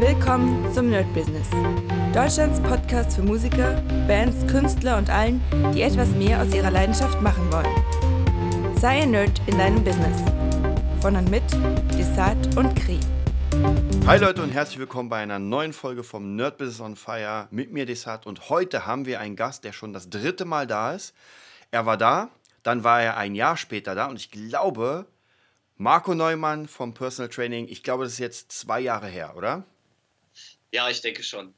Willkommen zum Nerd Business. Deutschlands Podcast für Musiker, Bands, Künstler und allen, die etwas mehr aus ihrer Leidenschaft machen wollen. Sei ein Nerd in deinem Business. Von und mit Desart und Kri. Hi Leute und herzlich willkommen bei einer neuen Folge vom Nerd Business on Fire mit mir Desart und heute haben wir einen Gast, der schon das dritte Mal da ist. Er war da, dann war er ein Jahr später da und ich glaube, Marco Neumann vom Personal Training, ich glaube, das ist jetzt zwei Jahre her, oder? Ja, ich denke schon.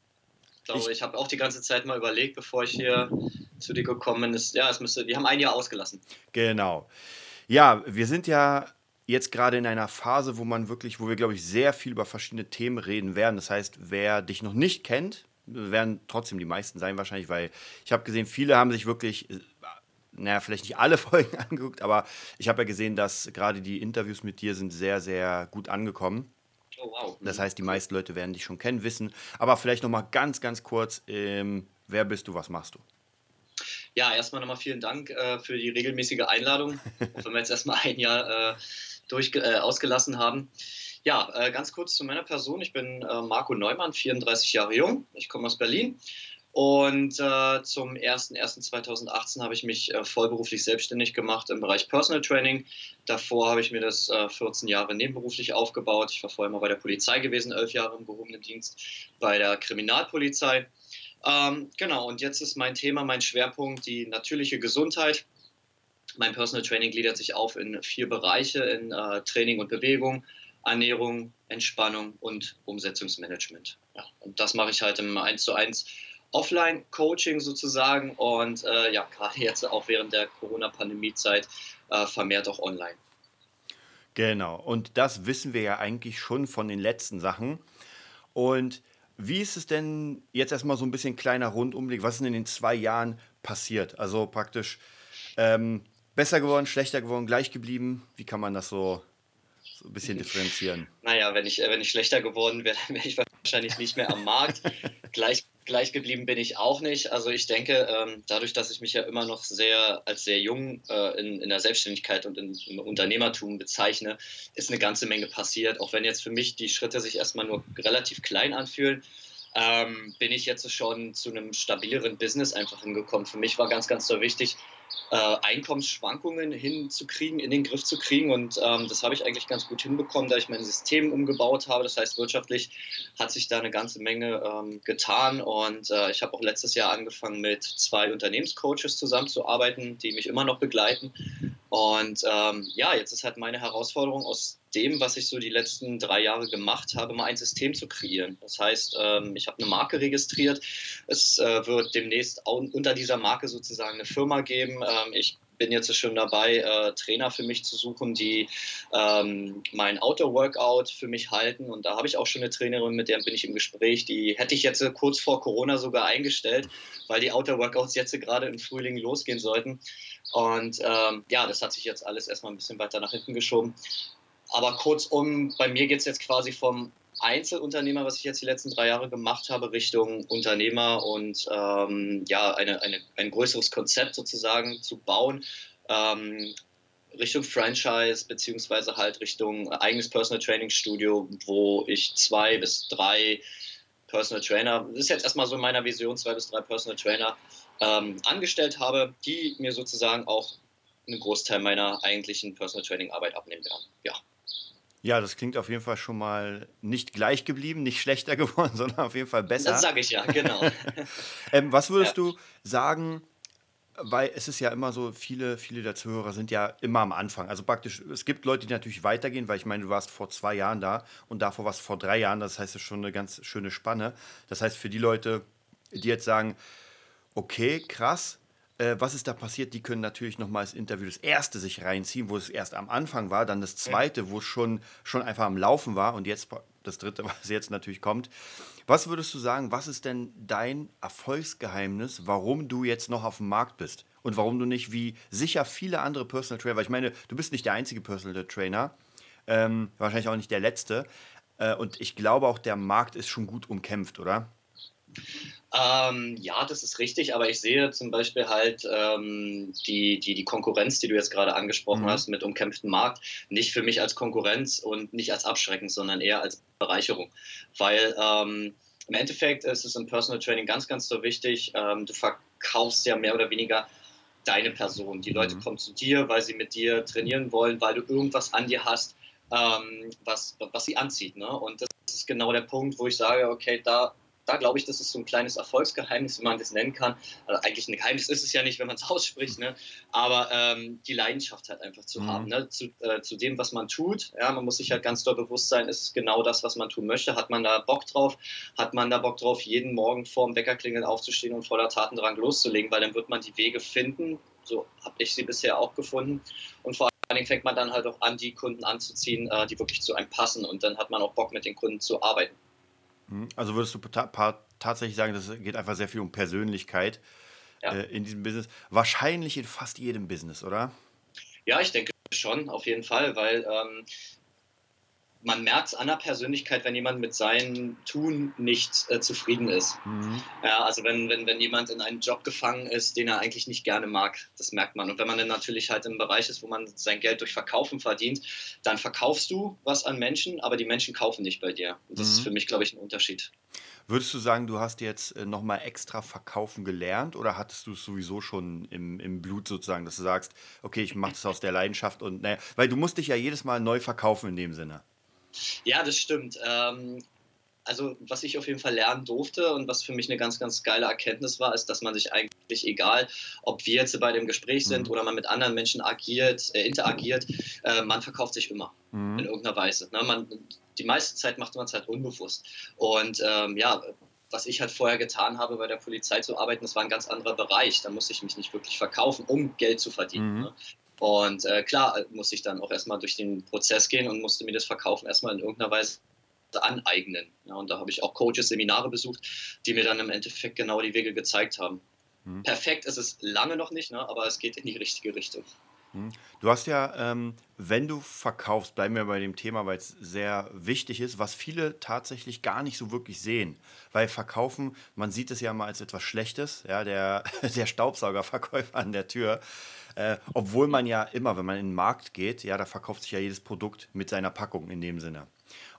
Ich glaube, ich, ich habe auch die ganze Zeit mal überlegt, bevor ich hier zu dir gekommen bin. Ist, ja, es müsste, die haben ein Jahr ausgelassen. Genau. Ja, wir sind ja jetzt gerade in einer Phase, wo man wirklich, wo wir, glaube ich, sehr viel über verschiedene Themen reden werden. Das heißt, wer dich noch nicht kennt, werden trotzdem die meisten sein wahrscheinlich, weil ich habe gesehen, viele haben sich wirklich naja, vielleicht nicht alle Folgen angeguckt, aber ich habe ja gesehen, dass gerade die Interviews mit dir sind sehr, sehr gut angekommen. Oh, wow. Das heißt, die meisten Leute werden dich schon kennen, wissen. Aber vielleicht noch mal ganz, ganz kurz, ähm, wer bist du, was machst du? Ja, erstmal nochmal vielen Dank äh, für die regelmäßige Einladung, auch wenn wir jetzt erstmal ein Jahr äh, durch, äh, ausgelassen haben. Ja, äh, ganz kurz zu meiner Person. Ich bin äh, Marco Neumann, 34 Jahre jung. Ich komme aus Berlin und äh, zum 01.01.2018 habe ich mich äh, vollberuflich selbstständig gemacht im Bereich Personal Training. Davor habe ich mir das äh, 14 Jahre nebenberuflich aufgebaut. Ich war vorher mal bei der Polizei gewesen, elf Jahre im gehobenen Dienst bei der Kriminalpolizei. Ähm, genau, und jetzt ist mein Thema, mein Schwerpunkt die natürliche Gesundheit. Mein Personal Training gliedert sich auf in vier Bereiche, in äh, Training und Bewegung, Ernährung, Entspannung und Umsetzungsmanagement. Ja, und das mache ich halt im 1 zu 1 Offline-Coaching sozusagen und äh, ja, gerade jetzt auch während der Corona-Pandemie-Zeit äh, vermehrt auch online. Genau, und das wissen wir ja eigentlich schon von den letzten Sachen. Und wie ist es denn jetzt erstmal so ein bisschen kleiner Rundumblick? Was ist denn in den zwei Jahren passiert? Also praktisch ähm, besser geworden, schlechter geworden, gleich geblieben? Wie kann man das so, so ein bisschen differenzieren? Naja, wenn ich, wenn ich schlechter geworden wäre, dann wäre ich wahrscheinlich nicht mehr am Markt. gleich gleich geblieben bin ich auch nicht. Also ich denke, ähm, dadurch, dass ich mich ja immer noch sehr als sehr jung äh, in, in der Selbstständigkeit und in, im Unternehmertum bezeichne, ist eine ganze Menge passiert. Auch wenn jetzt für mich die Schritte sich erstmal nur relativ klein anfühlen, ähm, bin ich jetzt schon zu einem stabileren Business einfach hingekommen. Für mich war ganz, ganz so wichtig, äh, Einkommensschwankungen hinzukriegen, in den Griff zu kriegen. Und ähm, das habe ich eigentlich ganz gut hinbekommen, da ich mein System umgebaut habe. Das heißt, wirtschaftlich hat sich da eine ganze Menge ähm, getan. Und äh, ich habe auch letztes Jahr angefangen, mit zwei Unternehmenscoaches zusammenzuarbeiten, die mich immer noch begleiten. Und ähm, ja, jetzt ist halt meine Herausforderung, aus dem, was ich so die letzten drei Jahre gemacht habe, mal ein System zu kreieren. Das heißt, ähm, ich habe eine Marke registriert. Es äh, wird demnächst unter dieser Marke sozusagen eine Firma geben. Ähm, ich bin jetzt schon dabei, äh, Trainer für mich zu suchen, die ähm, mein Outdoor-Workout für mich halten. Und da habe ich auch schon eine Trainerin, mit der bin ich im Gespräch. Die hätte ich jetzt kurz vor Corona sogar eingestellt, weil die Outdoor-Workouts jetzt gerade im Frühling losgehen sollten. Und ähm, ja, das hat sich jetzt alles erstmal ein bisschen weiter nach hinten geschoben. Aber kurzum, bei mir geht es jetzt quasi vom Einzelunternehmer, was ich jetzt die letzten drei Jahre gemacht habe, Richtung Unternehmer und ähm, ja, eine, eine, ein größeres Konzept sozusagen zu bauen. Ähm, Richtung Franchise, beziehungsweise halt Richtung eigenes Personal Training Studio, wo ich zwei bis drei Personal Trainer, das ist jetzt erstmal so in meiner Vision, zwei bis drei Personal Trainer ähm, angestellt habe, die mir sozusagen auch einen Großteil meiner eigentlichen Personal Training Arbeit abnehmen werden. Ja. Ja, das klingt auf jeden Fall schon mal nicht gleich geblieben, nicht schlechter geworden, sondern auf jeden Fall besser. Das sage ich ja, genau. ähm, was würdest ja. du sagen, weil es ist ja immer so, viele, viele der Zuhörer sind ja immer am Anfang. Also praktisch, es gibt Leute, die natürlich weitergehen, weil ich meine, du warst vor zwei Jahren da und davor warst du vor drei Jahren. Das heißt, es ist schon eine ganz schöne Spanne. Das heißt, für die Leute, die jetzt sagen, okay, krass, äh, was ist da passiert? Die können natürlich nochmal das Interview, das erste sich reinziehen, wo es erst am Anfang war, dann das zweite, wo es schon, schon einfach am Laufen war und jetzt das dritte, was jetzt natürlich kommt. Was würdest du sagen, was ist denn dein Erfolgsgeheimnis, warum du jetzt noch auf dem Markt bist? Und warum du nicht wie sicher viele andere Personal Trainer, weil ich meine, du bist nicht der einzige Personal Trainer, ähm, wahrscheinlich auch nicht der letzte. Äh, und ich glaube auch, der Markt ist schon gut umkämpft, oder? Ähm, ja, das ist richtig, aber ich sehe zum Beispiel halt ähm, die, die, die Konkurrenz, die du jetzt gerade angesprochen mhm. hast, mit umkämpftem Markt, nicht für mich als Konkurrenz und nicht als Abschrecken, sondern eher als Bereicherung. Weil ähm, im Endeffekt ist es im Personal Training ganz, ganz so wichtig, ähm, du verkaufst ja mehr oder weniger deine Person. Die Leute mhm. kommen zu dir, weil sie mit dir trainieren wollen, weil du irgendwas an dir hast, ähm, was, was sie anzieht. Ne? Und das ist genau der Punkt, wo ich sage, okay, da da glaube ich, das ist so ein kleines Erfolgsgeheimnis, wie man das nennen kann. Also eigentlich ein Geheimnis ist es ja nicht, wenn man es ausspricht, ne? aber ähm, die Leidenschaft halt einfach zu mhm. haben, ne? zu, äh, zu dem, was man tut. Ja, man muss sich halt ganz doll bewusst sein, ist es genau das, was man tun möchte. Hat man da Bock drauf? Hat man da Bock drauf, jeden Morgen vor dem Weckerklingeln aufzustehen und voller Tatendrang loszulegen, weil dann wird man die Wege finden. So habe ich sie bisher auch gefunden. Und vor allen Dingen fängt man dann halt auch an, die Kunden anzuziehen, äh, die wirklich zu einem passen. Und dann hat man auch Bock, mit den Kunden zu arbeiten. Also würdest du ta tatsächlich sagen, das geht einfach sehr viel um Persönlichkeit ja. äh, in diesem Business. Wahrscheinlich in fast jedem Business, oder? Ja, ich denke schon, auf jeden Fall, weil ähm, man merkt es an der Persönlichkeit, wenn jemand mit seinem Tun nicht äh, zufrieden ist. Mhm. Ja, also wenn, wenn, wenn jemand in einen Job gefangen ist, den er eigentlich nicht gerne mag, das merkt man. Und wenn man dann natürlich halt im Bereich ist, wo man sein Geld durch Verkaufen verdient, dann verkaufst du was an Menschen, aber die Menschen kaufen nicht bei dir. Und das mhm. ist für mich, glaube ich, ein Unterschied. Würdest du sagen, du hast jetzt äh, nochmal extra verkaufen gelernt oder hattest du es sowieso schon im, im Blut sozusagen, dass du sagst, okay, ich mache das aus der Leidenschaft und naja, weil du musst dich ja jedes Mal neu verkaufen in dem Sinne. Ja, das stimmt. Ähm, also was ich auf jeden Fall lernen durfte und was für mich eine ganz, ganz geile Erkenntnis war, ist, dass man sich eigentlich egal, ob wir jetzt bei dem Gespräch sind mhm. oder man mit anderen Menschen agiert, äh, interagiert, äh, man verkauft sich immer mhm. in irgendeiner Weise. Ne? Man, die meiste Zeit macht man es halt unbewusst. Und ähm, ja, was ich halt vorher getan habe, bei der Polizei zu arbeiten, das war ein ganz anderer Bereich. Da musste ich mich nicht wirklich verkaufen, um Geld zu verdienen. Mhm. Ne? Und äh, klar äh, muss ich dann auch erstmal durch den Prozess gehen und musste mir das Verkaufen erstmal in irgendeiner Weise aneignen. Ja, und da habe ich auch Coaches, Seminare besucht, die mir dann im Endeffekt genau die Wege gezeigt haben. Mhm. Perfekt ist es lange noch nicht, ne, aber es geht in die richtige Richtung. Mhm. Du hast ja, ähm, wenn du verkaufst, bleiben wir bei dem Thema, weil es sehr wichtig ist, was viele tatsächlich gar nicht so wirklich sehen. Weil Verkaufen, man sieht es ja mal als etwas Schlechtes, ja, der, der Staubsaugerverkäufer an der Tür. Äh, obwohl man ja immer, wenn man in den Markt geht, ja, da verkauft sich ja jedes Produkt mit seiner Packung in dem Sinne.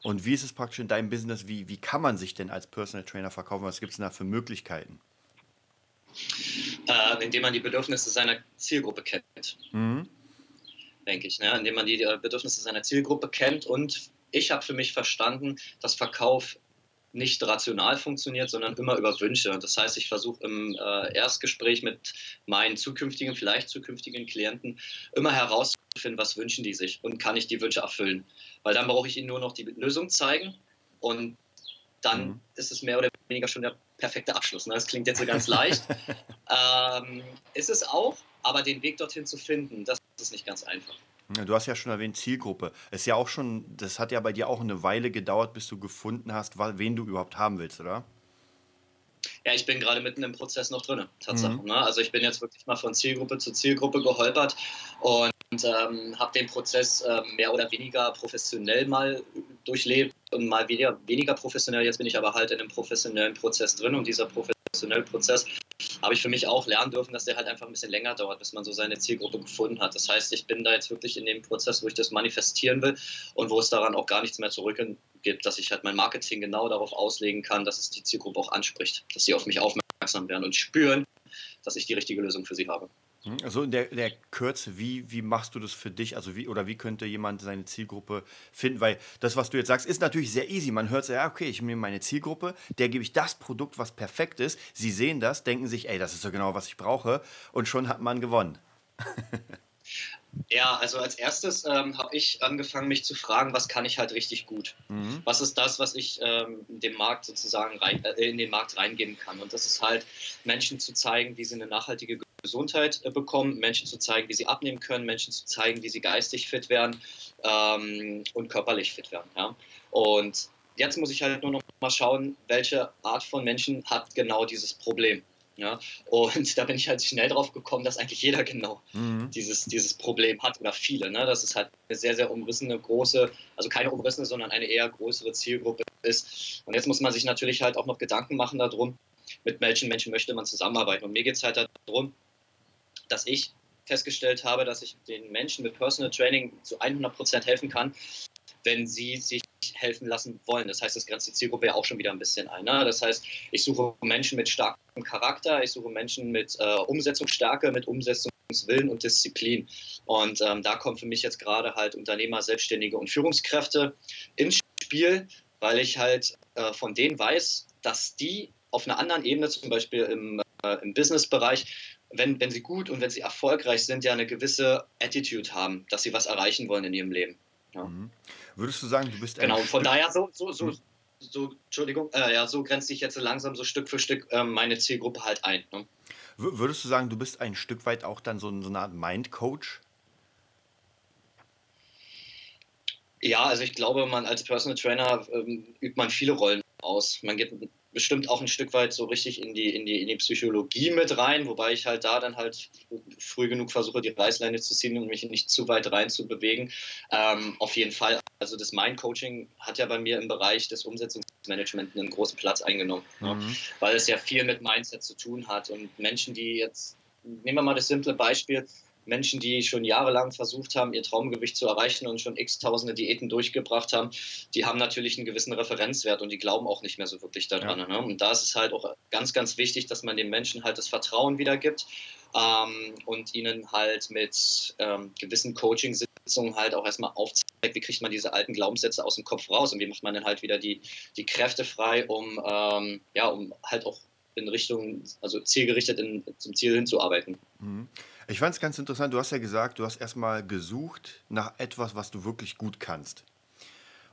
Und wie ist es praktisch in deinem Business? Wie, wie kann man sich denn als Personal Trainer verkaufen? Was gibt es denn da für Möglichkeiten? Äh, indem man die Bedürfnisse seiner Zielgruppe kennt. Mhm. Denke ich. Ne? Indem man die Bedürfnisse seiner Zielgruppe kennt. Und ich habe für mich verstanden, dass Verkauf nicht rational funktioniert, sondern immer über Wünsche. Das heißt, ich versuche im äh, Erstgespräch mit meinen zukünftigen, vielleicht zukünftigen Klienten immer herauszufinden, was wünschen die sich und kann ich die Wünsche erfüllen. Weil dann brauche ich ihnen nur noch die Lösung zeigen und dann mhm. ist es mehr oder weniger schon der perfekte Abschluss. Ne? Das klingt jetzt so ganz leicht. ähm, ist es auch, aber den Weg dorthin zu finden, das ist nicht ganz einfach. Du hast ja schon erwähnt, Zielgruppe. ist ja auch schon, das hat ja bei dir auch eine Weile gedauert, bis du gefunden hast, wen du überhaupt haben willst, oder? Ja, ich bin gerade mitten im Prozess noch drin, Tatsache. Mhm. Ne? Also ich bin jetzt wirklich mal von Zielgruppe zu Zielgruppe geholpert und ähm, habe den Prozess äh, mehr oder weniger professionell mal durchlebt und mal weniger, weniger professionell. Jetzt bin ich aber halt in einem professionellen Prozess drin und dieser professionelle Prozess habe ich für mich auch lernen dürfen, dass der halt einfach ein bisschen länger dauert, bis man so seine Zielgruppe gefunden hat. Das heißt, ich bin da jetzt wirklich in dem Prozess, wo ich das manifestieren will und wo es daran auch gar nichts mehr zurückgibt, dass ich halt mein Marketing genau darauf auslegen kann, dass es die Zielgruppe auch anspricht, dass sie auf mich aufmerksam werden und spüren, dass ich die richtige Lösung für sie habe. Also in der, der Kürze, wie, wie machst du das für dich? Also wie oder wie könnte jemand seine Zielgruppe finden? Weil das, was du jetzt sagst, ist natürlich sehr easy. Man hört so, ja, okay, ich nehme meine Zielgruppe, der gebe ich das Produkt, was perfekt ist. Sie sehen das, denken sich, ey, das ist so genau, was ich brauche. Und schon hat man gewonnen. Ja, also als erstes ähm, habe ich angefangen, mich zu fragen, was kann ich halt richtig gut? Mhm. Was ist das, was ich ähm, dem Markt sozusagen rein, äh, in den Markt reingeben kann? Und das ist halt, Menschen zu zeigen, wie sie eine nachhaltige Gesundheit äh, bekommen, Menschen zu zeigen, wie sie abnehmen können, Menschen zu zeigen, wie sie geistig fit werden ähm, und körperlich fit werden. Ja? Und jetzt muss ich halt nur noch mal schauen, welche Art von Menschen hat genau dieses Problem. Ja, und da bin ich halt schnell drauf gekommen, dass eigentlich jeder genau mhm. dieses, dieses Problem hat oder viele. Ne? Dass es halt eine sehr, sehr umrissene, große, also keine umrissene, sondern eine eher größere Zielgruppe ist. Und jetzt muss man sich natürlich halt auch noch Gedanken machen darum, mit welchen Menschen möchte man zusammenarbeiten. Und mir geht es halt darum, dass ich festgestellt habe, dass ich den Menschen mit Personal Training zu 100 Prozent helfen kann, wenn sie sich helfen lassen wollen. Das heißt, das grenzt die Zielgruppe ja auch schon wieder ein bisschen ein. Ne? Das heißt, ich suche Menschen mit starkem Charakter, ich suche Menschen mit äh, Umsetzungsstärke, mit Umsetzungswillen und Disziplin. Und ähm, da kommen für mich jetzt gerade halt Unternehmer, Selbstständige und Führungskräfte ins Spiel, weil ich halt äh, von denen weiß, dass die auf einer anderen Ebene, zum Beispiel im, äh, im Businessbereich, wenn, wenn sie gut und wenn sie erfolgreich sind, ja eine gewisse Attitude haben, dass sie was erreichen wollen in ihrem Leben. Ja. Mhm. Würdest du sagen, du bist ein Genau, von daher so, so, so, hm. so Entschuldigung, äh, ja, so grenzt sich jetzt langsam so Stück für Stück äh, meine Zielgruppe halt ein. Ne? Würdest du sagen, du bist ein Stück weit auch dann so, so eine Art Mind-Coach? Ja, also ich glaube, man als Personal Trainer ähm, übt man viele Rollen aus. Man geht bestimmt auch ein Stück weit so richtig in die, in die, in die Psychologie mit rein, wobei ich halt da dann halt früh genug versuche, die Reißleine zu ziehen und mich nicht zu weit rein zu bewegen. Ähm, auf jeden Fall, also das Mind-Coaching hat ja bei mir im Bereich des Umsetzungsmanagements einen großen Platz eingenommen, ne? mhm. ne? weil es ja viel mit Mindset zu tun hat und Menschen, die jetzt, nehmen wir mal das simple Beispiel, Menschen, die schon jahrelang versucht haben, ihr Traumgewicht zu erreichen und schon x tausende Diäten durchgebracht haben, die haben natürlich einen gewissen Referenzwert und die glauben auch nicht mehr so wirklich daran. Ja. Ne? Und da ist es halt auch ganz, ganz wichtig, dass man den Menschen halt das Vertrauen wiedergibt ähm, und ihnen halt mit ähm, gewissen Coaching-Sitzungen halt auch erstmal aufzeigt, wie kriegt man diese alten Glaubenssätze aus dem Kopf raus und wie macht man dann halt wieder die, die Kräfte frei, um, ähm, ja, um halt auch in Richtung, also zielgerichtet in, zum Ziel hinzuarbeiten. Mhm. Ich fand es ganz interessant, du hast ja gesagt, du hast erstmal gesucht nach etwas, was du wirklich gut kannst.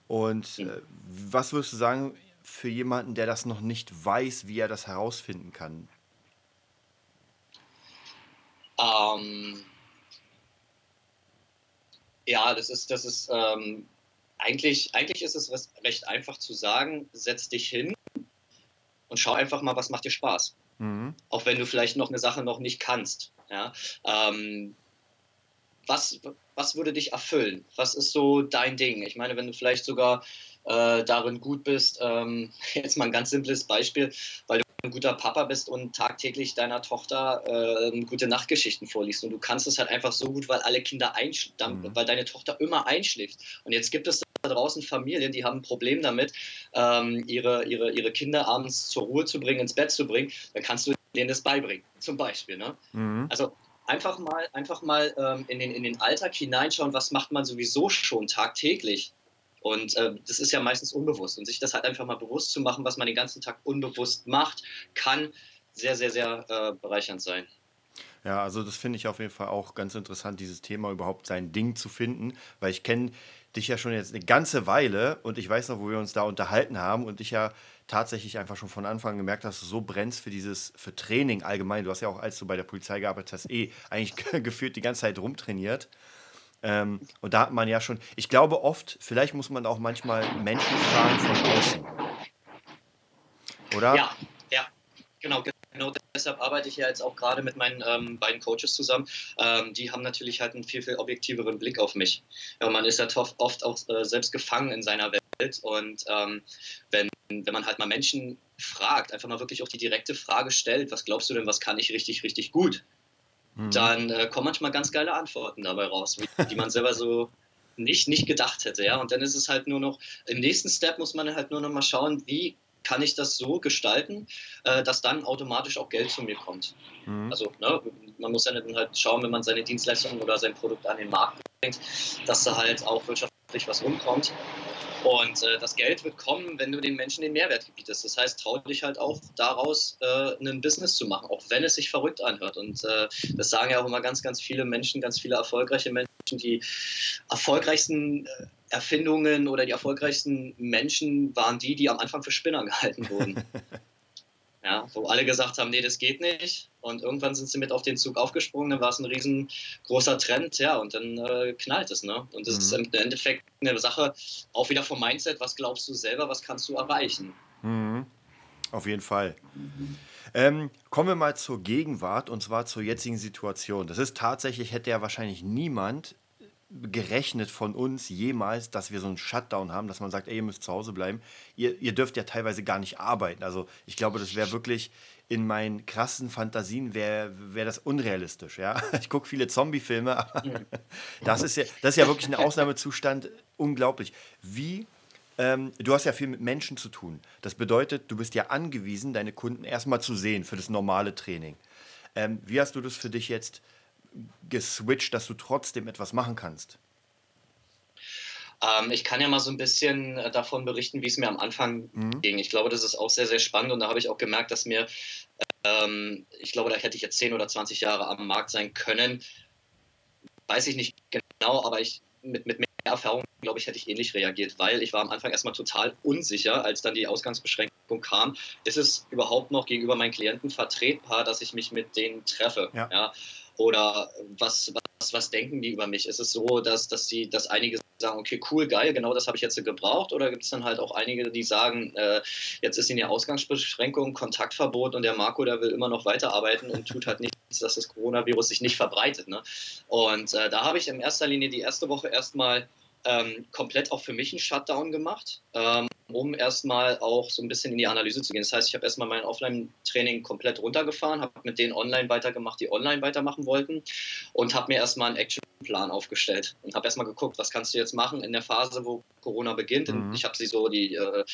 Und äh, was würdest du sagen für jemanden, der das noch nicht weiß, wie er das herausfinden kann? Ähm, ja, das ist, das ist ähm, eigentlich, eigentlich ist es recht einfach zu sagen, setz dich hin und schau einfach mal, was macht dir Spaß. Mhm. Auch wenn du vielleicht noch eine Sache noch nicht kannst. Ja? Ähm, was, was würde dich erfüllen? Was ist so dein Ding? Ich meine, wenn du vielleicht sogar äh, darin gut bist, ähm, jetzt mal ein ganz simples Beispiel, weil du ein guter Papa bist und tagtäglich deiner Tochter äh, gute Nachtgeschichten vorliest und du kannst es halt einfach so gut, weil alle Kinder einschlafen, mhm. weil deine Tochter immer einschläft. Und jetzt gibt es da draußen Familien, die haben ein Problem damit, ähm, ihre, ihre, ihre Kinder abends zur Ruhe zu bringen, ins Bett zu bringen. Dann kannst du denen das beibringen, zum Beispiel. Ne? Mhm. Also einfach mal, einfach mal ähm, in, den, in den Alltag hineinschauen, was macht man sowieso schon tagtäglich. Und äh, das ist ja meistens unbewusst. Und sich das halt einfach mal bewusst zu machen, was man den ganzen Tag unbewusst macht, kann sehr, sehr, sehr äh, bereichernd sein. Ja, also das finde ich auf jeden Fall auch ganz interessant, dieses Thema überhaupt sein Ding zu finden, weil ich kenne dich ja schon jetzt eine ganze Weile und ich weiß noch, wo wir uns da unterhalten haben und ich ja tatsächlich einfach schon von Anfang an gemerkt, dass du so brennst für dieses, für Training allgemein. Du hast ja auch, als du bei der Polizei gearbeitet hast, eh eigentlich gefühlt die ganze Zeit rumtrainiert. Ähm, und da hat man ja schon, ich glaube oft, vielleicht muss man auch manchmal Menschen fragen von außen. Oder? Ja, ja, genau. Genau deshalb arbeite ich ja jetzt auch gerade mit meinen ähm, beiden Coaches zusammen. Ähm, die haben natürlich halt einen viel, viel objektiveren Blick auf mich. Ja, man ist ja oft auch äh, selbst gefangen in seiner Welt. Und ähm, wenn, wenn man halt mal Menschen fragt, einfach mal wirklich auch die direkte Frage stellt, was glaubst du denn, was kann ich richtig, richtig gut? Mhm. Dann äh, kommen manchmal ganz geile Antworten dabei raus, die man selber so nicht, nicht gedacht hätte. Ja? Und dann ist es halt nur noch, im nächsten Step muss man halt nur noch mal schauen, wie kann ich das so gestalten, äh, dass dann automatisch auch Geld zu mir kommt. Mhm. Also ne, man muss ja dann halt schauen, wenn man seine Dienstleistung oder sein Produkt an den Markt bringt, dass da halt auch wirtschaftlich was rumkommt. Und äh, das Geld wird kommen, wenn du den Menschen den Mehrwert gebietest. Das heißt, trau dich halt auch daraus, äh, ein Business zu machen, auch wenn es sich verrückt anhört. Und äh, das sagen ja auch immer ganz, ganz viele Menschen, ganz viele erfolgreiche Menschen, die erfolgreichsten äh, Erfindungen oder die erfolgreichsten Menschen waren die, die am Anfang für Spinner gehalten wurden. Ja, wo alle gesagt haben, nee, das geht nicht. Und irgendwann sind sie mit auf den Zug aufgesprungen, dann war es ein riesengroßer Trend, ja, und dann äh, knallt es, ne? Und das mhm. ist im Endeffekt eine Sache, auch wieder vom Mindset, was glaubst du selber, was kannst du erreichen? Mhm. Auf jeden Fall. Ähm, kommen wir mal zur Gegenwart und zwar zur jetzigen Situation. Das ist tatsächlich, hätte ja wahrscheinlich niemand gerechnet von uns jemals, dass wir so einen Shutdown haben, dass man sagt, ey, ihr müsst zu Hause bleiben. Ihr, ihr dürft ja teilweise gar nicht arbeiten. Also ich glaube, das wäre wirklich in meinen krassen Fantasien wäre wär das unrealistisch. Ja? Ich gucke viele Zombie-Filme, das ist, ja, das ist ja wirklich ein Ausnahmezustand. Unglaublich. Wie ähm, du hast ja viel mit Menschen zu tun. Das bedeutet, du bist ja angewiesen, deine Kunden erstmal zu sehen für das normale Training. Ähm, wie hast du das für dich jetzt geswitcht, dass du trotzdem etwas machen kannst? Ähm, ich kann ja mal so ein bisschen äh, davon berichten, wie es mir am Anfang mhm. ging. Ich glaube, das ist auch sehr, sehr spannend und da habe ich auch gemerkt, dass mir, ähm, ich glaube, da hätte ich jetzt 10 oder 20 Jahre am Markt sein können. Weiß ich nicht genau, aber ich mit, mit mehr Erfahrung, glaube ich, hätte ich ähnlich reagiert, weil ich war am Anfang erstmal total unsicher, als dann die Ausgangsbeschränkung kam. Ist es überhaupt noch gegenüber meinen Klienten vertretbar, dass ich mich mit denen treffe? Ja. ja? Oder was, was, was denken die über mich? Ist es so, dass, dass, die, dass einige sagen, okay, cool, geil, genau das habe ich jetzt gebraucht? Oder gibt es dann halt auch einige, die sagen, äh, jetzt ist in der Ausgangsbeschränkung, Kontaktverbot und der Marco, der will immer noch weiterarbeiten und tut halt nichts, dass das Coronavirus sich nicht verbreitet. Ne? Und äh, da habe ich in erster Linie die erste Woche erstmal ähm, komplett auch für mich einen Shutdown gemacht, ähm, um erstmal auch so ein bisschen in die Analyse zu gehen. Das heißt, ich habe erstmal mein Offline-Training komplett runtergefahren, habe mit denen online weitergemacht, die online weitermachen wollten und habe mir erstmal einen Actionplan aufgestellt und habe erstmal geguckt, was kannst du jetzt machen in der Phase, wo Corona beginnt. Mhm. Ich habe sie so die, äh,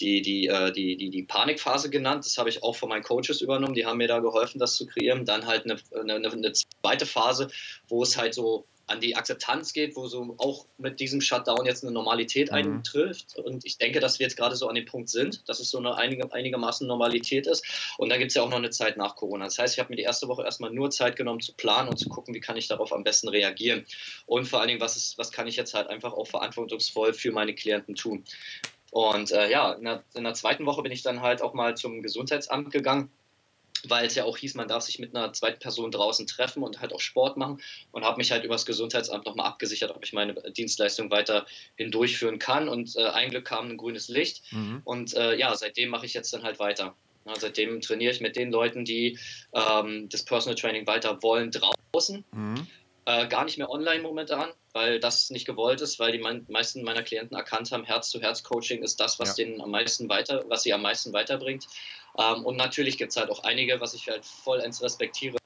die, die, äh, die, die, die Panikphase genannt. Das habe ich auch von meinen Coaches übernommen. Die haben mir da geholfen, das zu kreieren. Dann halt eine, eine, eine zweite Phase, wo es halt so an die Akzeptanz geht, wo so auch mit diesem Shutdown jetzt eine Normalität mhm. eintrifft. Und ich denke, dass wir jetzt gerade so an dem Punkt sind, dass es so eine einige, einigermaßen Normalität ist. Und da gibt es ja auch noch eine Zeit nach Corona. Das heißt, ich habe mir die erste Woche erstmal nur Zeit genommen zu planen und zu gucken, wie kann ich darauf am besten reagieren. Und vor allen Dingen, was, ist, was kann ich jetzt halt einfach auch verantwortungsvoll für meine Klienten tun. Und äh, ja, in der, in der zweiten Woche bin ich dann halt auch mal zum Gesundheitsamt gegangen weil es ja auch hieß, man darf sich mit einer zweiten Person draußen treffen und halt auch Sport machen und habe mich halt über das Gesundheitsamt nochmal abgesichert, ob ich meine Dienstleistung weiterhin durchführen kann und äh, ein Glück kam ein grünes Licht mhm. und äh, ja, seitdem mache ich jetzt dann halt weiter. Ja, seitdem trainiere ich mit den Leuten, die ähm, das Personal Training weiter wollen, draußen. Mhm. Äh, gar nicht mehr online momentan, weil das nicht gewollt ist, weil die mein, meisten meiner Klienten erkannt haben, Herz-zu-Herz-Coaching ist das, was ja. denen am meisten weiter, was sie am meisten weiterbringt. Ähm, und natürlich gibt es halt auch einige, was ich halt vollends respektiere,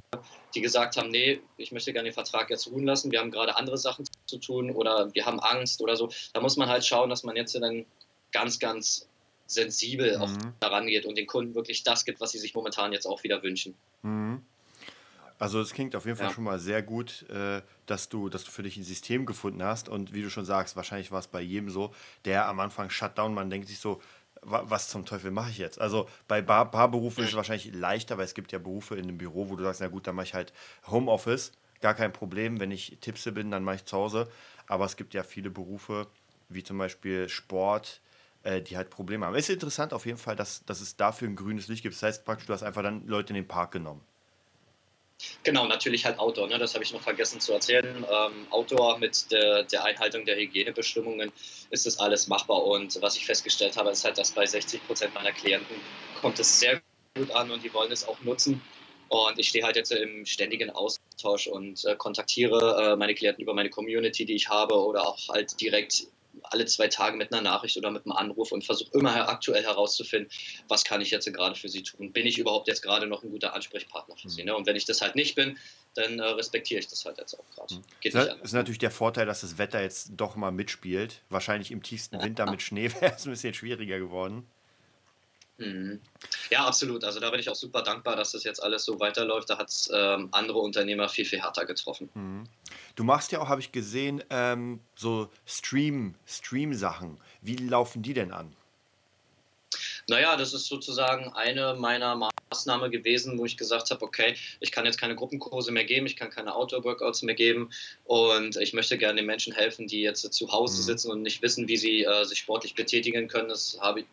die gesagt haben, nee, ich möchte gerne den Vertrag jetzt ruhen lassen, wir haben gerade andere Sachen zu tun oder wir haben Angst oder so. Da muss man halt schauen, dass man jetzt dann ganz, ganz sensibel mhm. auch daran geht und den Kunden wirklich das gibt, was sie sich momentan jetzt auch wieder wünschen. Mhm. Also es klingt auf jeden Fall ja. schon mal sehr gut, äh, dass, du, dass du für dich ein System gefunden hast. Und wie du schon sagst, wahrscheinlich war es bei jedem so, der am Anfang Shutdown, man denkt sich so, was zum Teufel mache ich jetzt? Also bei Bar Barberufen ist es wahrscheinlich leichter, weil es gibt ja Berufe in einem Büro, wo du sagst, na gut, dann mache ich halt Homeoffice, gar kein Problem. Wenn ich Tippse bin, dann mache ich zu Hause. Aber es gibt ja viele Berufe, wie zum Beispiel Sport, äh, die halt Probleme haben. Es ist interessant auf jeden Fall, dass, dass es dafür ein grünes Licht gibt. Das heißt praktisch, du hast einfach dann Leute in den Park genommen. Genau, natürlich halt Outdoor, ne? das habe ich noch vergessen zu erzählen. Ähm, Outdoor mit der, der, Einhaltung der Hygienebestimmungen ist das alles machbar. Und was ich festgestellt habe, ist halt, dass bei 60 Prozent meiner Klienten kommt es sehr gut an und die wollen es auch nutzen. Und ich stehe halt jetzt im ständigen Austausch und äh, kontaktiere äh, meine Klienten über meine Community, die ich habe, oder auch halt direkt alle zwei Tage mit einer Nachricht oder mit einem Anruf und versuche immer aktuell herauszufinden, was kann ich jetzt gerade für sie tun. Bin ich überhaupt jetzt gerade noch ein guter Ansprechpartner für sie? Mhm. Ne? Und wenn ich das halt nicht bin, dann äh, respektiere ich das halt jetzt auch gerade. Mhm. Geht das ist natürlich der Vorteil, dass das Wetter jetzt doch mal mitspielt. Wahrscheinlich im tiefsten Winter mit Schnee wäre es ein bisschen schwieriger geworden. Mhm. Ja, absolut. Also da bin ich auch super dankbar, dass das jetzt alles so weiterläuft. Da hat es ähm, andere Unternehmer viel, viel härter getroffen. Mhm. Du machst ja auch, habe ich gesehen, ähm, so Stream, Stream-Sachen. Wie laufen die denn an? Naja, das ist sozusagen eine meiner Maßnahmen gewesen, wo ich gesagt habe, okay, ich kann jetzt keine Gruppenkurse mehr geben, ich kann keine Outdoor-Workouts mehr geben und ich möchte gerne den Menschen helfen, die jetzt zu Hause mhm. sitzen und nicht wissen, wie sie äh, sich sportlich betätigen können. Das habe ich,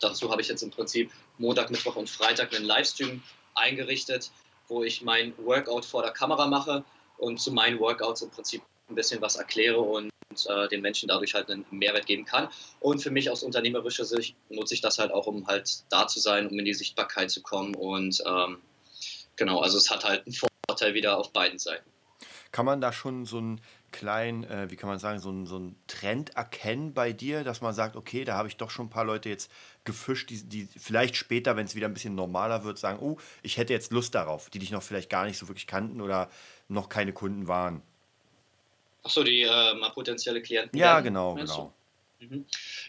dazu habe ich jetzt im Prinzip Montag, Mittwoch und Freitag einen Livestream eingerichtet, wo ich mein Workout vor der Kamera mache und zu meinen Workouts im Prinzip ein bisschen was erkläre und äh, den Menschen dadurch halt einen Mehrwert geben kann. Und für mich aus unternehmerischer Sicht nutze ich das halt auch, um halt da zu sein, um in die Sichtbarkeit zu kommen. Und ähm, genau, also es hat halt einen Vorteil wieder auf beiden Seiten. Kann man da schon so ein kleinen, äh, wie kann man sagen, so einen so einen Trend erkennen bei dir, dass man sagt, okay, da habe ich doch schon ein paar Leute jetzt gefischt, die, die vielleicht später, wenn es wieder ein bisschen normaler wird, sagen, oh, ich hätte jetzt Lust darauf, die dich noch vielleicht gar nicht so wirklich kannten oder noch keine Kunden waren? Achso, die äh, mal potenzielle Klienten. Ja, werden, genau, genau. Mhm.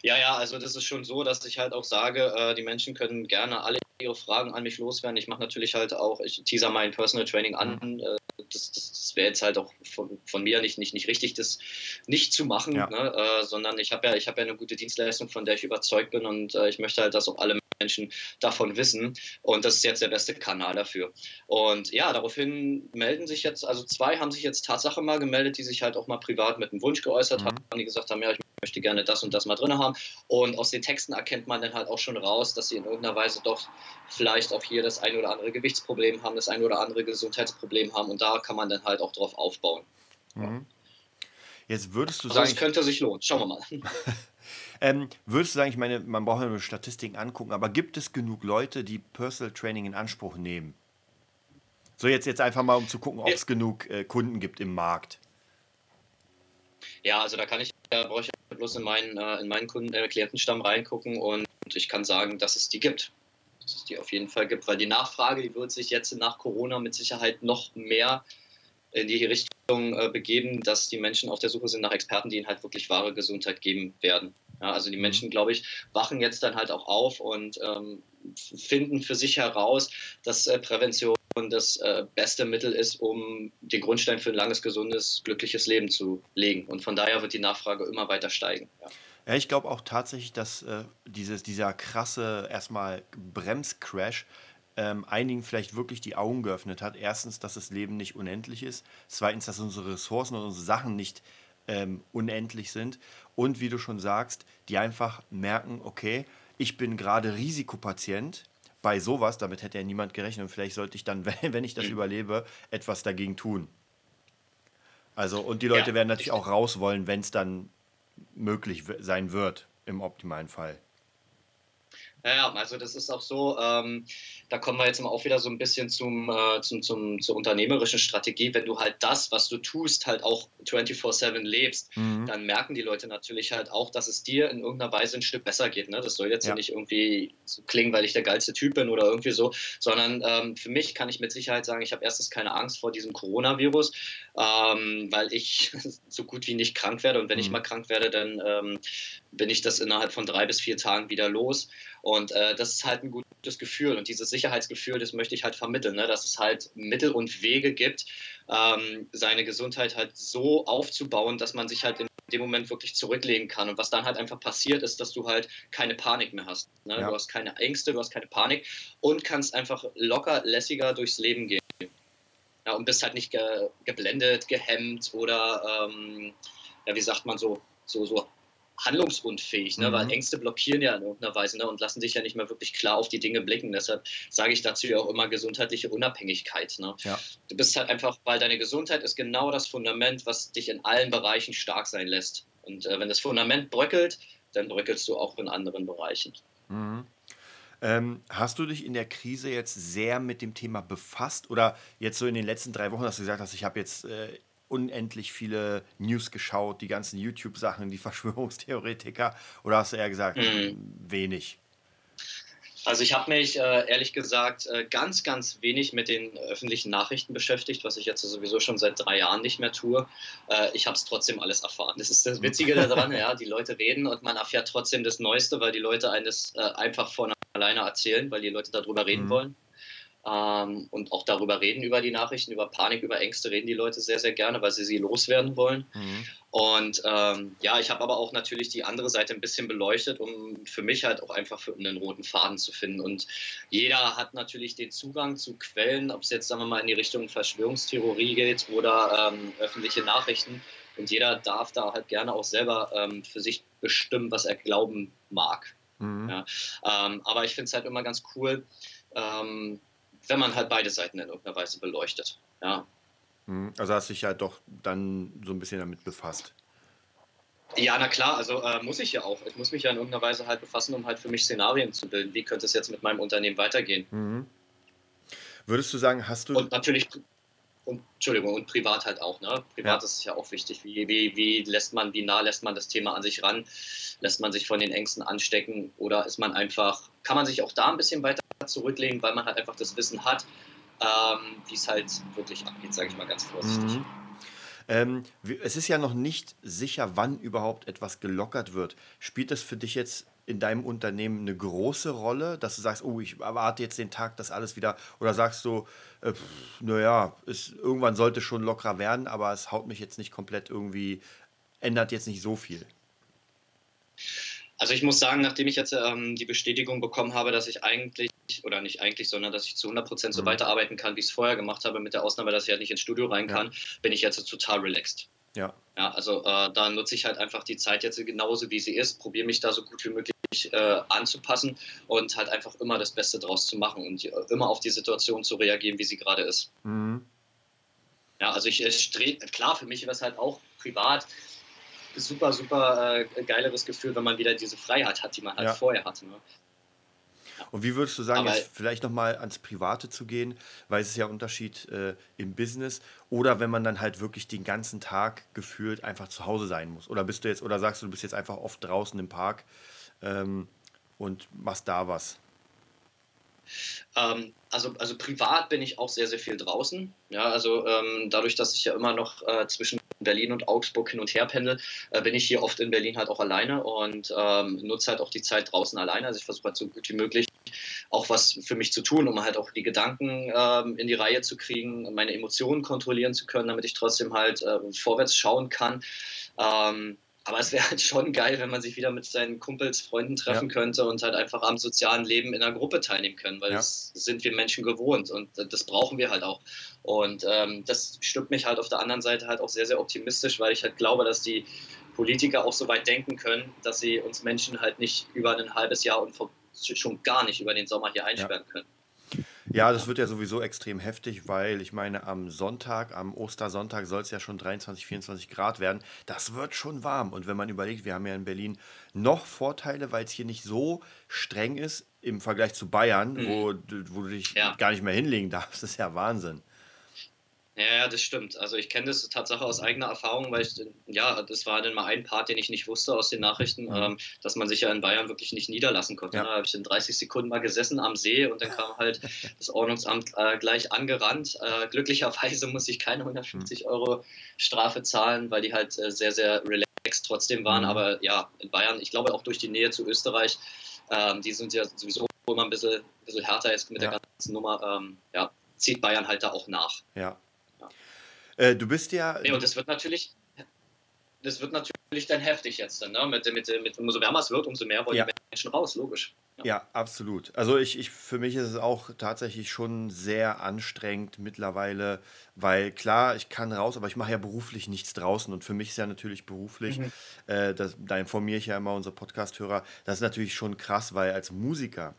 Ja, ja, also das ist schon so, dass ich halt auch sage, äh, die Menschen können gerne alle ihre Fragen an mich loswerden. Ich mache natürlich halt auch, ich teaser mein Personal Training an. Mhm. Äh, das, das, das wäre jetzt halt auch von, von, mir nicht, nicht, nicht richtig, das nicht zu machen, ja. ne? äh, sondern ich habe ja, hab ja eine gute Dienstleistung, von der ich überzeugt bin und äh, ich möchte halt, dass auch alle Menschen davon wissen. Und das ist jetzt der beste Kanal dafür. Und ja, daraufhin melden sich jetzt, also zwei haben sich jetzt Tatsache mal gemeldet, die sich halt auch mal privat mit einem Wunsch geäußert mhm. haben, die gesagt haben, ja, ich möchte gerne das und das mal drin haben. Und aus den Texten erkennt man dann halt auch schon raus, dass sie in irgendeiner Weise doch vielleicht auch hier das ein oder andere Gewichtsproblem haben, das ein oder andere Gesundheitsproblem haben. Und da kann man dann halt auch drauf aufbauen. Mhm. Jetzt würdest du also sagen. Es könnte sich lohnen. Schauen wir mal. ähm, würdest du sagen, ich meine, man braucht ja nur Statistiken angucken, aber gibt es genug Leute, die Personal Training in Anspruch nehmen? So, jetzt, jetzt einfach mal, um zu gucken, ob es ja. genug äh, Kunden gibt im Markt. Ja, also da kann ich, da brauche ich bloß in meinen, äh, in meinen Kunden, äh, Klientenstamm reingucken und ich kann sagen, dass es die gibt. Dass es die auf jeden Fall gibt, weil die Nachfrage, die wird sich jetzt nach Corona mit Sicherheit noch mehr in die Richtung äh, begeben, dass die Menschen auf der Suche sind nach Experten, die ihnen halt wirklich wahre Gesundheit geben werden. Ja, also die mhm. Menschen, glaube ich, wachen jetzt dann halt auch auf und ähm, finden für sich heraus, dass äh, Prävention das äh, beste Mittel ist, um den Grundstein für ein langes, gesundes, glückliches Leben zu legen. Und von daher wird die Nachfrage immer weiter steigen. Ja. Ja, ich glaube auch tatsächlich, dass äh, dieses, dieser krasse erstmal Bremscrash ähm, einigen vielleicht wirklich die Augen geöffnet hat. Erstens, dass das Leben nicht unendlich ist. Zweitens, dass unsere Ressourcen und unsere Sachen nicht ähm, unendlich sind. Und wie du schon sagst, die einfach merken, okay, ich bin gerade Risikopatient bei sowas, damit hätte ja niemand gerechnet und vielleicht sollte ich dann, wenn ich das mhm. überlebe, etwas dagegen tun. Also, und die Leute ja, werden natürlich auch raus wollen, wenn es dann möglich sein wird, im optimalen Fall. Ja, also das ist auch so, ähm, da kommen wir jetzt mal auch wieder so ein bisschen zum, äh, zum, zum, zur unternehmerischen Strategie. Wenn du halt das, was du tust, halt auch 24-7 lebst, mhm. dann merken die Leute natürlich halt auch, dass es dir in irgendeiner Weise ein Stück besser geht. Ne? Das soll jetzt ja. nicht irgendwie so klingen, weil ich der geilste Typ bin oder irgendwie so, sondern ähm, für mich kann ich mit Sicherheit sagen, ich habe erstens keine Angst vor diesem Coronavirus, ähm, weil ich so gut wie nicht krank werde und wenn mhm. ich mal krank werde, dann ähm, bin ich das innerhalb von drei bis vier Tagen wieder los. Und äh, das ist halt ein gutes Gefühl. Und dieses Sicherheitsgefühl, das möchte ich halt vermitteln, ne? dass es halt Mittel und Wege gibt, ähm, seine Gesundheit halt so aufzubauen, dass man sich halt in dem Moment wirklich zurücklegen kann. Und was dann halt einfach passiert, ist, dass du halt keine Panik mehr hast. Ne? Ja. Du hast keine Ängste, du hast keine Panik und kannst einfach locker, lässiger durchs Leben gehen. Ja, und bist halt nicht ge geblendet, gehemmt oder, ähm, ja, wie sagt man so, so, so handlungsunfähig, ne? Mhm. weil Ängste blockieren ja in irgendeiner Weise ne? und lassen dich ja nicht mehr wirklich klar auf die Dinge blicken. Deshalb sage ich dazu ja auch immer gesundheitliche Unabhängigkeit. Ne? Ja. Du bist halt einfach, weil deine Gesundheit ist genau das Fundament, was dich in allen Bereichen stark sein lässt. Und äh, wenn das Fundament bröckelt, dann bröckelst du auch in anderen Bereichen. Mhm. Ähm, hast du dich in der Krise jetzt sehr mit dem Thema befasst oder jetzt so in den letzten drei Wochen, dass du gesagt hast, ich habe jetzt äh, unendlich viele News geschaut, die ganzen YouTube-Sachen, die Verschwörungstheoretiker? Oder hast du eher gesagt, mhm. wenig? Also ich habe mich äh, ehrlich gesagt äh, ganz, ganz wenig mit den öffentlichen Nachrichten beschäftigt, was ich jetzt sowieso schon seit drei Jahren nicht mehr tue. Äh, ich habe es trotzdem alles erfahren. Das ist das Witzige daran, ja, die Leute reden und man erfährt trotzdem das Neueste, weil die Leute eines äh, einfach von alleine erzählen, weil die Leute darüber reden mhm. wollen ähm, und auch darüber reden, über die Nachrichten, über Panik, über Ängste reden die Leute sehr, sehr gerne, weil sie sie loswerden wollen. Mhm. Und ähm, ja, ich habe aber auch natürlich die andere Seite ein bisschen beleuchtet, um für mich halt auch einfach einen roten Faden zu finden. Und jeder hat natürlich den Zugang zu Quellen, ob es jetzt, sagen wir mal, in die Richtung Verschwörungstheorie geht oder ähm, öffentliche Nachrichten. Und jeder darf da halt gerne auch selber ähm, für sich bestimmen, was er glauben mag. Mhm. Ja, ähm, aber ich finde es halt immer ganz cool, ähm, wenn man halt beide Seiten in irgendeiner Weise beleuchtet. Ja. Mhm. Also hast du dich ja doch dann so ein bisschen damit befasst. Ja, na klar, also äh, muss ich ja auch. Ich muss mich ja in irgendeiner Weise halt befassen, um halt für mich Szenarien zu bilden. Wie könnte es jetzt mit meinem Unternehmen weitergehen? Mhm. Würdest du sagen, hast du. Und natürlich, und, Entschuldigung, und privat halt auch. Ne? Privat ja. ist ja auch wichtig. Wie, wie, wie lässt man, wie nah lässt man das Thema an sich ran? Lässt man sich von den Ängsten anstecken oder ist man einfach, kann man sich auch da ein bisschen weiter zurücklegen, weil man halt einfach das Wissen hat, ähm, wie es halt wirklich abgeht, sage ich mal ganz vorsichtig. Mhm. Ähm, es ist ja noch nicht sicher, wann überhaupt etwas gelockert wird. Spielt das für dich jetzt in deinem Unternehmen eine große Rolle, dass du sagst, oh, ich erwarte jetzt den Tag, dass alles wieder, oder sagst du, äh, naja, irgendwann sollte schon lockerer werden, aber es haut mich jetzt nicht komplett irgendwie, ändert jetzt nicht so viel? Also ich muss sagen, nachdem ich jetzt ähm, die Bestätigung bekommen habe, dass ich eigentlich, oder nicht eigentlich, sondern dass ich zu 100 Prozent so mhm. weiterarbeiten kann, wie ich es vorher gemacht habe, mit der Ausnahme, dass ich halt nicht ins Studio rein kann, ja. bin ich jetzt total relaxed. Ja. Ja, also äh, da nutze ich halt einfach die Zeit jetzt genauso, wie sie ist, probiere mich da so gut wie möglich äh, anzupassen und halt einfach immer das Beste draus zu machen und äh, immer auf die Situation zu reagieren, wie sie gerade ist. Mhm. Ja, also ich strebe, klar, für mich wäre es halt auch privat super, super äh, geileres Gefühl, wenn man wieder diese Freiheit hat, die man halt ja. vorher hatte. Ne? Und wie würdest du sagen, Aber, jetzt vielleicht nochmal ans Private zu gehen, weil es ist ja ein Unterschied äh, im Business oder wenn man dann halt wirklich den ganzen Tag gefühlt einfach zu Hause sein muss? Oder bist du jetzt, oder sagst du, du bist jetzt einfach oft draußen im Park ähm, und machst da was? Ähm, also, also privat bin ich auch sehr, sehr viel draußen. Ja, also ähm, dadurch, dass ich ja immer noch äh, zwischen Berlin und Augsburg hin und her pendel, äh, bin ich hier oft in Berlin halt auch alleine und ähm, nutze halt auch die Zeit draußen alleine. Also ich versuche halt so gut wie möglich auch was für mich zu tun, um halt auch die Gedanken ähm, in die Reihe zu kriegen, meine Emotionen kontrollieren zu können, damit ich trotzdem halt äh, vorwärts schauen kann. Ähm, aber es wäre halt schon geil, wenn man sich wieder mit seinen Kumpels, Freunden treffen ja. könnte und halt einfach am sozialen Leben in einer Gruppe teilnehmen können, weil ja. das sind wir Menschen gewohnt und das brauchen wir halt auch. Und ähm, das stimmt mich halt auf der anderen Seite halt auch sehr, sehr optimistisch, weil ich halt glaube, dass die Politiker auch so weit denken können, dass sie uns Menschen halt nicht über ein halbes Jahr und schon gar nicht über den Sommer hier einsperren ja. können. Ja, das wird ja sowieso extrem heftig, weil ich meine, am Sonntag, am Ostersonntag soll es ja schon 23, 24 Grad werden. Das wird schon warm. Und wenn man überlegt, wir haben ja in Berlin noch Vorteile, weil es hier nicht so streng ist im Vergleich zu Bayern, mhm. wo, wo du dich ja. gar nicht mehr hinlegen darfst. Das ist ja Wahnsinn. Ja, das stimmt. Also ich kenne das Tatsache aus eigener Erfahrung, weil ich, ja, das war dann mal ein Part, den ich nicht wusste aus den Nachrichten, mhm. ähm, dass man sich ja in Bayern wirklich nicht niederlassen konnte. Ja. Da habe ich in 30 Sekunden mal gesessen am See und dann kam halt das Ordnungsamt äh, gleich angerannt. Äh, glücklicherweise muss ich keine 150 mhm. Euro Strafe zahlen, weil die halt äh, sehr, sehr relaxed trotzdem waren. Mhm. Aber ja, in Bayern, ich glaube auch durch die Nähe zu Österreich, ähm, die sind ja sowieso immer ein bisschen, ein bisschen härter jetzt mit ja. der ganzen Nummer. Ähm, ja, zieht Bayern halt da auch nach. Ja, äh, du bist ja. Nee, und das wird natürlich, das wird natürlich dann heftig jetzt. Dann, ne? mit, mit, mit, umso wärmer es wird, umso mehr wollen ja. die Menschen raus, logisch. Ja. ja, absolut. Also ich, ich, für mich ist es auch tatsächlich schon sehr anstrengend mittlerweile, weil klar, ich kann raus, aber ich mache ja beruflich nichts draußen und für mich ist ja natürlich beruflich, mhm. äh, das, da informiere ich ja immer unsere Podcast-Hörer, das ist natürlich schon krass, weil als Musiker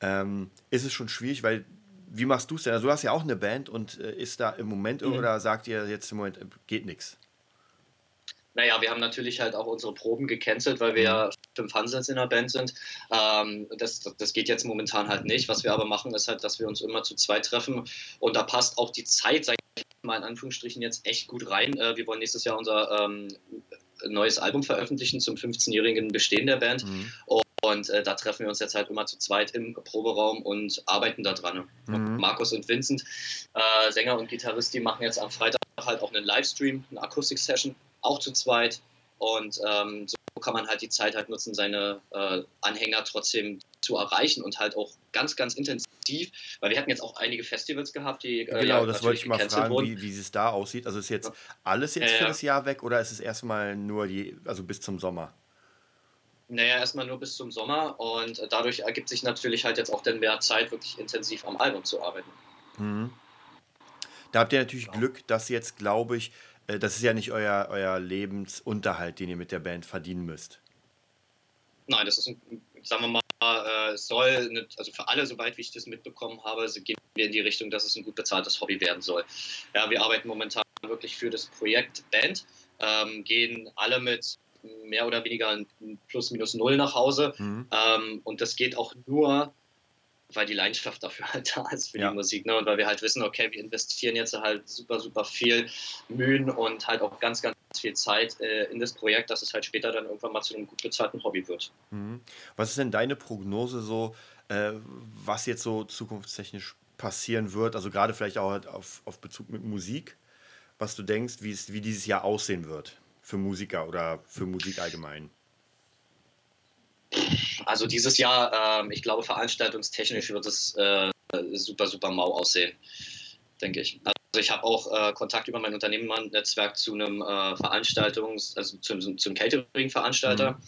ähm, ist es schon schwierig, weil wie machst du es denn? Also du hast ja auch eine Band und äh, ist da im Moment mhm. oder sagt ihr jetzt im Moment, äh, geht nichts? Naja, wir haben natürlich halt auch unsere Proben gecancelt, weil wir mhm. ja fünf Hansels in der Band sind. Ähm, das, das geht jetzt momentan halt nicht. Was wir aber machen, ist halt, dass wir uns immer zu zweit treffen und da passt auch die Zeit, sag ich mal in Anführungsstrichen, jetzt echt gut rein. Äh, wir wollen nächstes Jahr unser ähm, neues Album veröffentlichen zum 15-jährigen Bestehen der Band. Mhm. Und äh, da treffen wir uns jetzt halt immer zu zweit im Proberaum und arbeiten da dran. Mhm. Markus und Vincent, äh, Sänger und Gitarrist, die machen jetzt am Freitag halt auch einen Livestream, eine Akustik-Session, auch zu zweit. Und ähm, so kann man halt die Zeit halt nutzen, seine äh, Anhänger trotzdem zu erreichen und halt auch ganz, ganz intensiv, weil wir hatten jetzt auch einige Festivals gehabt, die. Äh, genau, ja, das wollte ich mal fragen, wie, wie es da aussieht. Also ist jetzt alles jetzt für das Jahr weg oder ist es erstmal nur die, also bis zum Sommer? Naja, erstmal nur bis zum Sommer und dadurch ergibt sich natürlich halt jetzt auch dann mehr Zeit, wirklich intensiv am Album zu arbeiten. Mhm. Da habt ihr natürlich genau. Glück, dass jetzt, glaube ich, äh, das ist ja nicht euer, euer Lebensunterhalt, den ihr mit der Band verdienen müsst. Nein, das ist, ein, sagen wir mal, äh, soll, nicht, also für alle, soweit wie ich das mitbekommen habe, gehen wir in die Richtung, dass es ein gut bezahltes Hobby werden soll. Ja, wir arbeiten momentan wirklich für das Projekt Band, ähm, gehen alle mit mehr oder weniger plus minus null nach Hause. Mhm. Ähm, und das geht auch nur, weil die Leidenschaft dafür halt da ist für ja. die Musik. Ne? Und weil wir halt wissen, okay, wir investieren jetzt halt super, super viel Mühen und halt auch ganz, ganz viel Zeit äh, in das Projekt, dass es halt später dann irgendwann mal zu einem gut bezahlten Hobby wird. Mhm. Was ist denn deine Prognose so, äh, was jetzt so zukunftstechnisch passieren wird? Also gerade vielleicht auch halt auf, auf Bezug mit Musik, was du denkst, wie es wie dieses Jahr aussehen wird für Musiker oder für Musik allgemein? Also dieses Jahr, ähm, ich glaube, veranstaltungstechnisch wird es äh, super, super mau aussehen, denke ich. Also ich habe auch äh, Kontakt über mein Unternehmernetzwerk zu einem äh, Veranstaltungs-, also zum, zum Catering-Veranstalter. Mhm.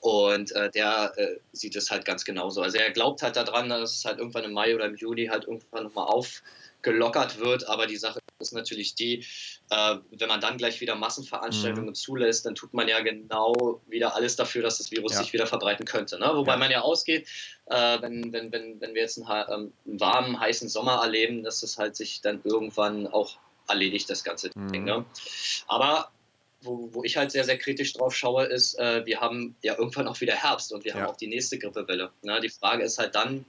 Und äh, der äh, sieht es halt ganz genauso. Also er glaubt halt daran, dass es halt irgendwann im Mai oder im Juni halt irgendwann nochmal aufgelockert wird. Aber die Sache ist natürlich die, äh, wenn man dann gleich wieder Massenveranstaltungen mhm. zulässt, dann tut man ja genau wieder alles dafür, dass das Virus ja. sich wieder verbreiten könnte. Ne? Wobei ja. man ja ausgeht, äh, wenn, wenn, wenn, wenn wir jetzt einen, ähm, warmen, heißen Sommer erleben, dass das halt sich dann irgendwann auch erledigt, das ganze mhm. Ding. Ne? Aber wo, wo, ich halt sehr, sehr kritisch drauf schaue, ist, äh, wir haben ja irgendwann auch wieder Herbst und wir ja. haben auch die nächste Grippewelle. Ne? Die Frage ist halt dann,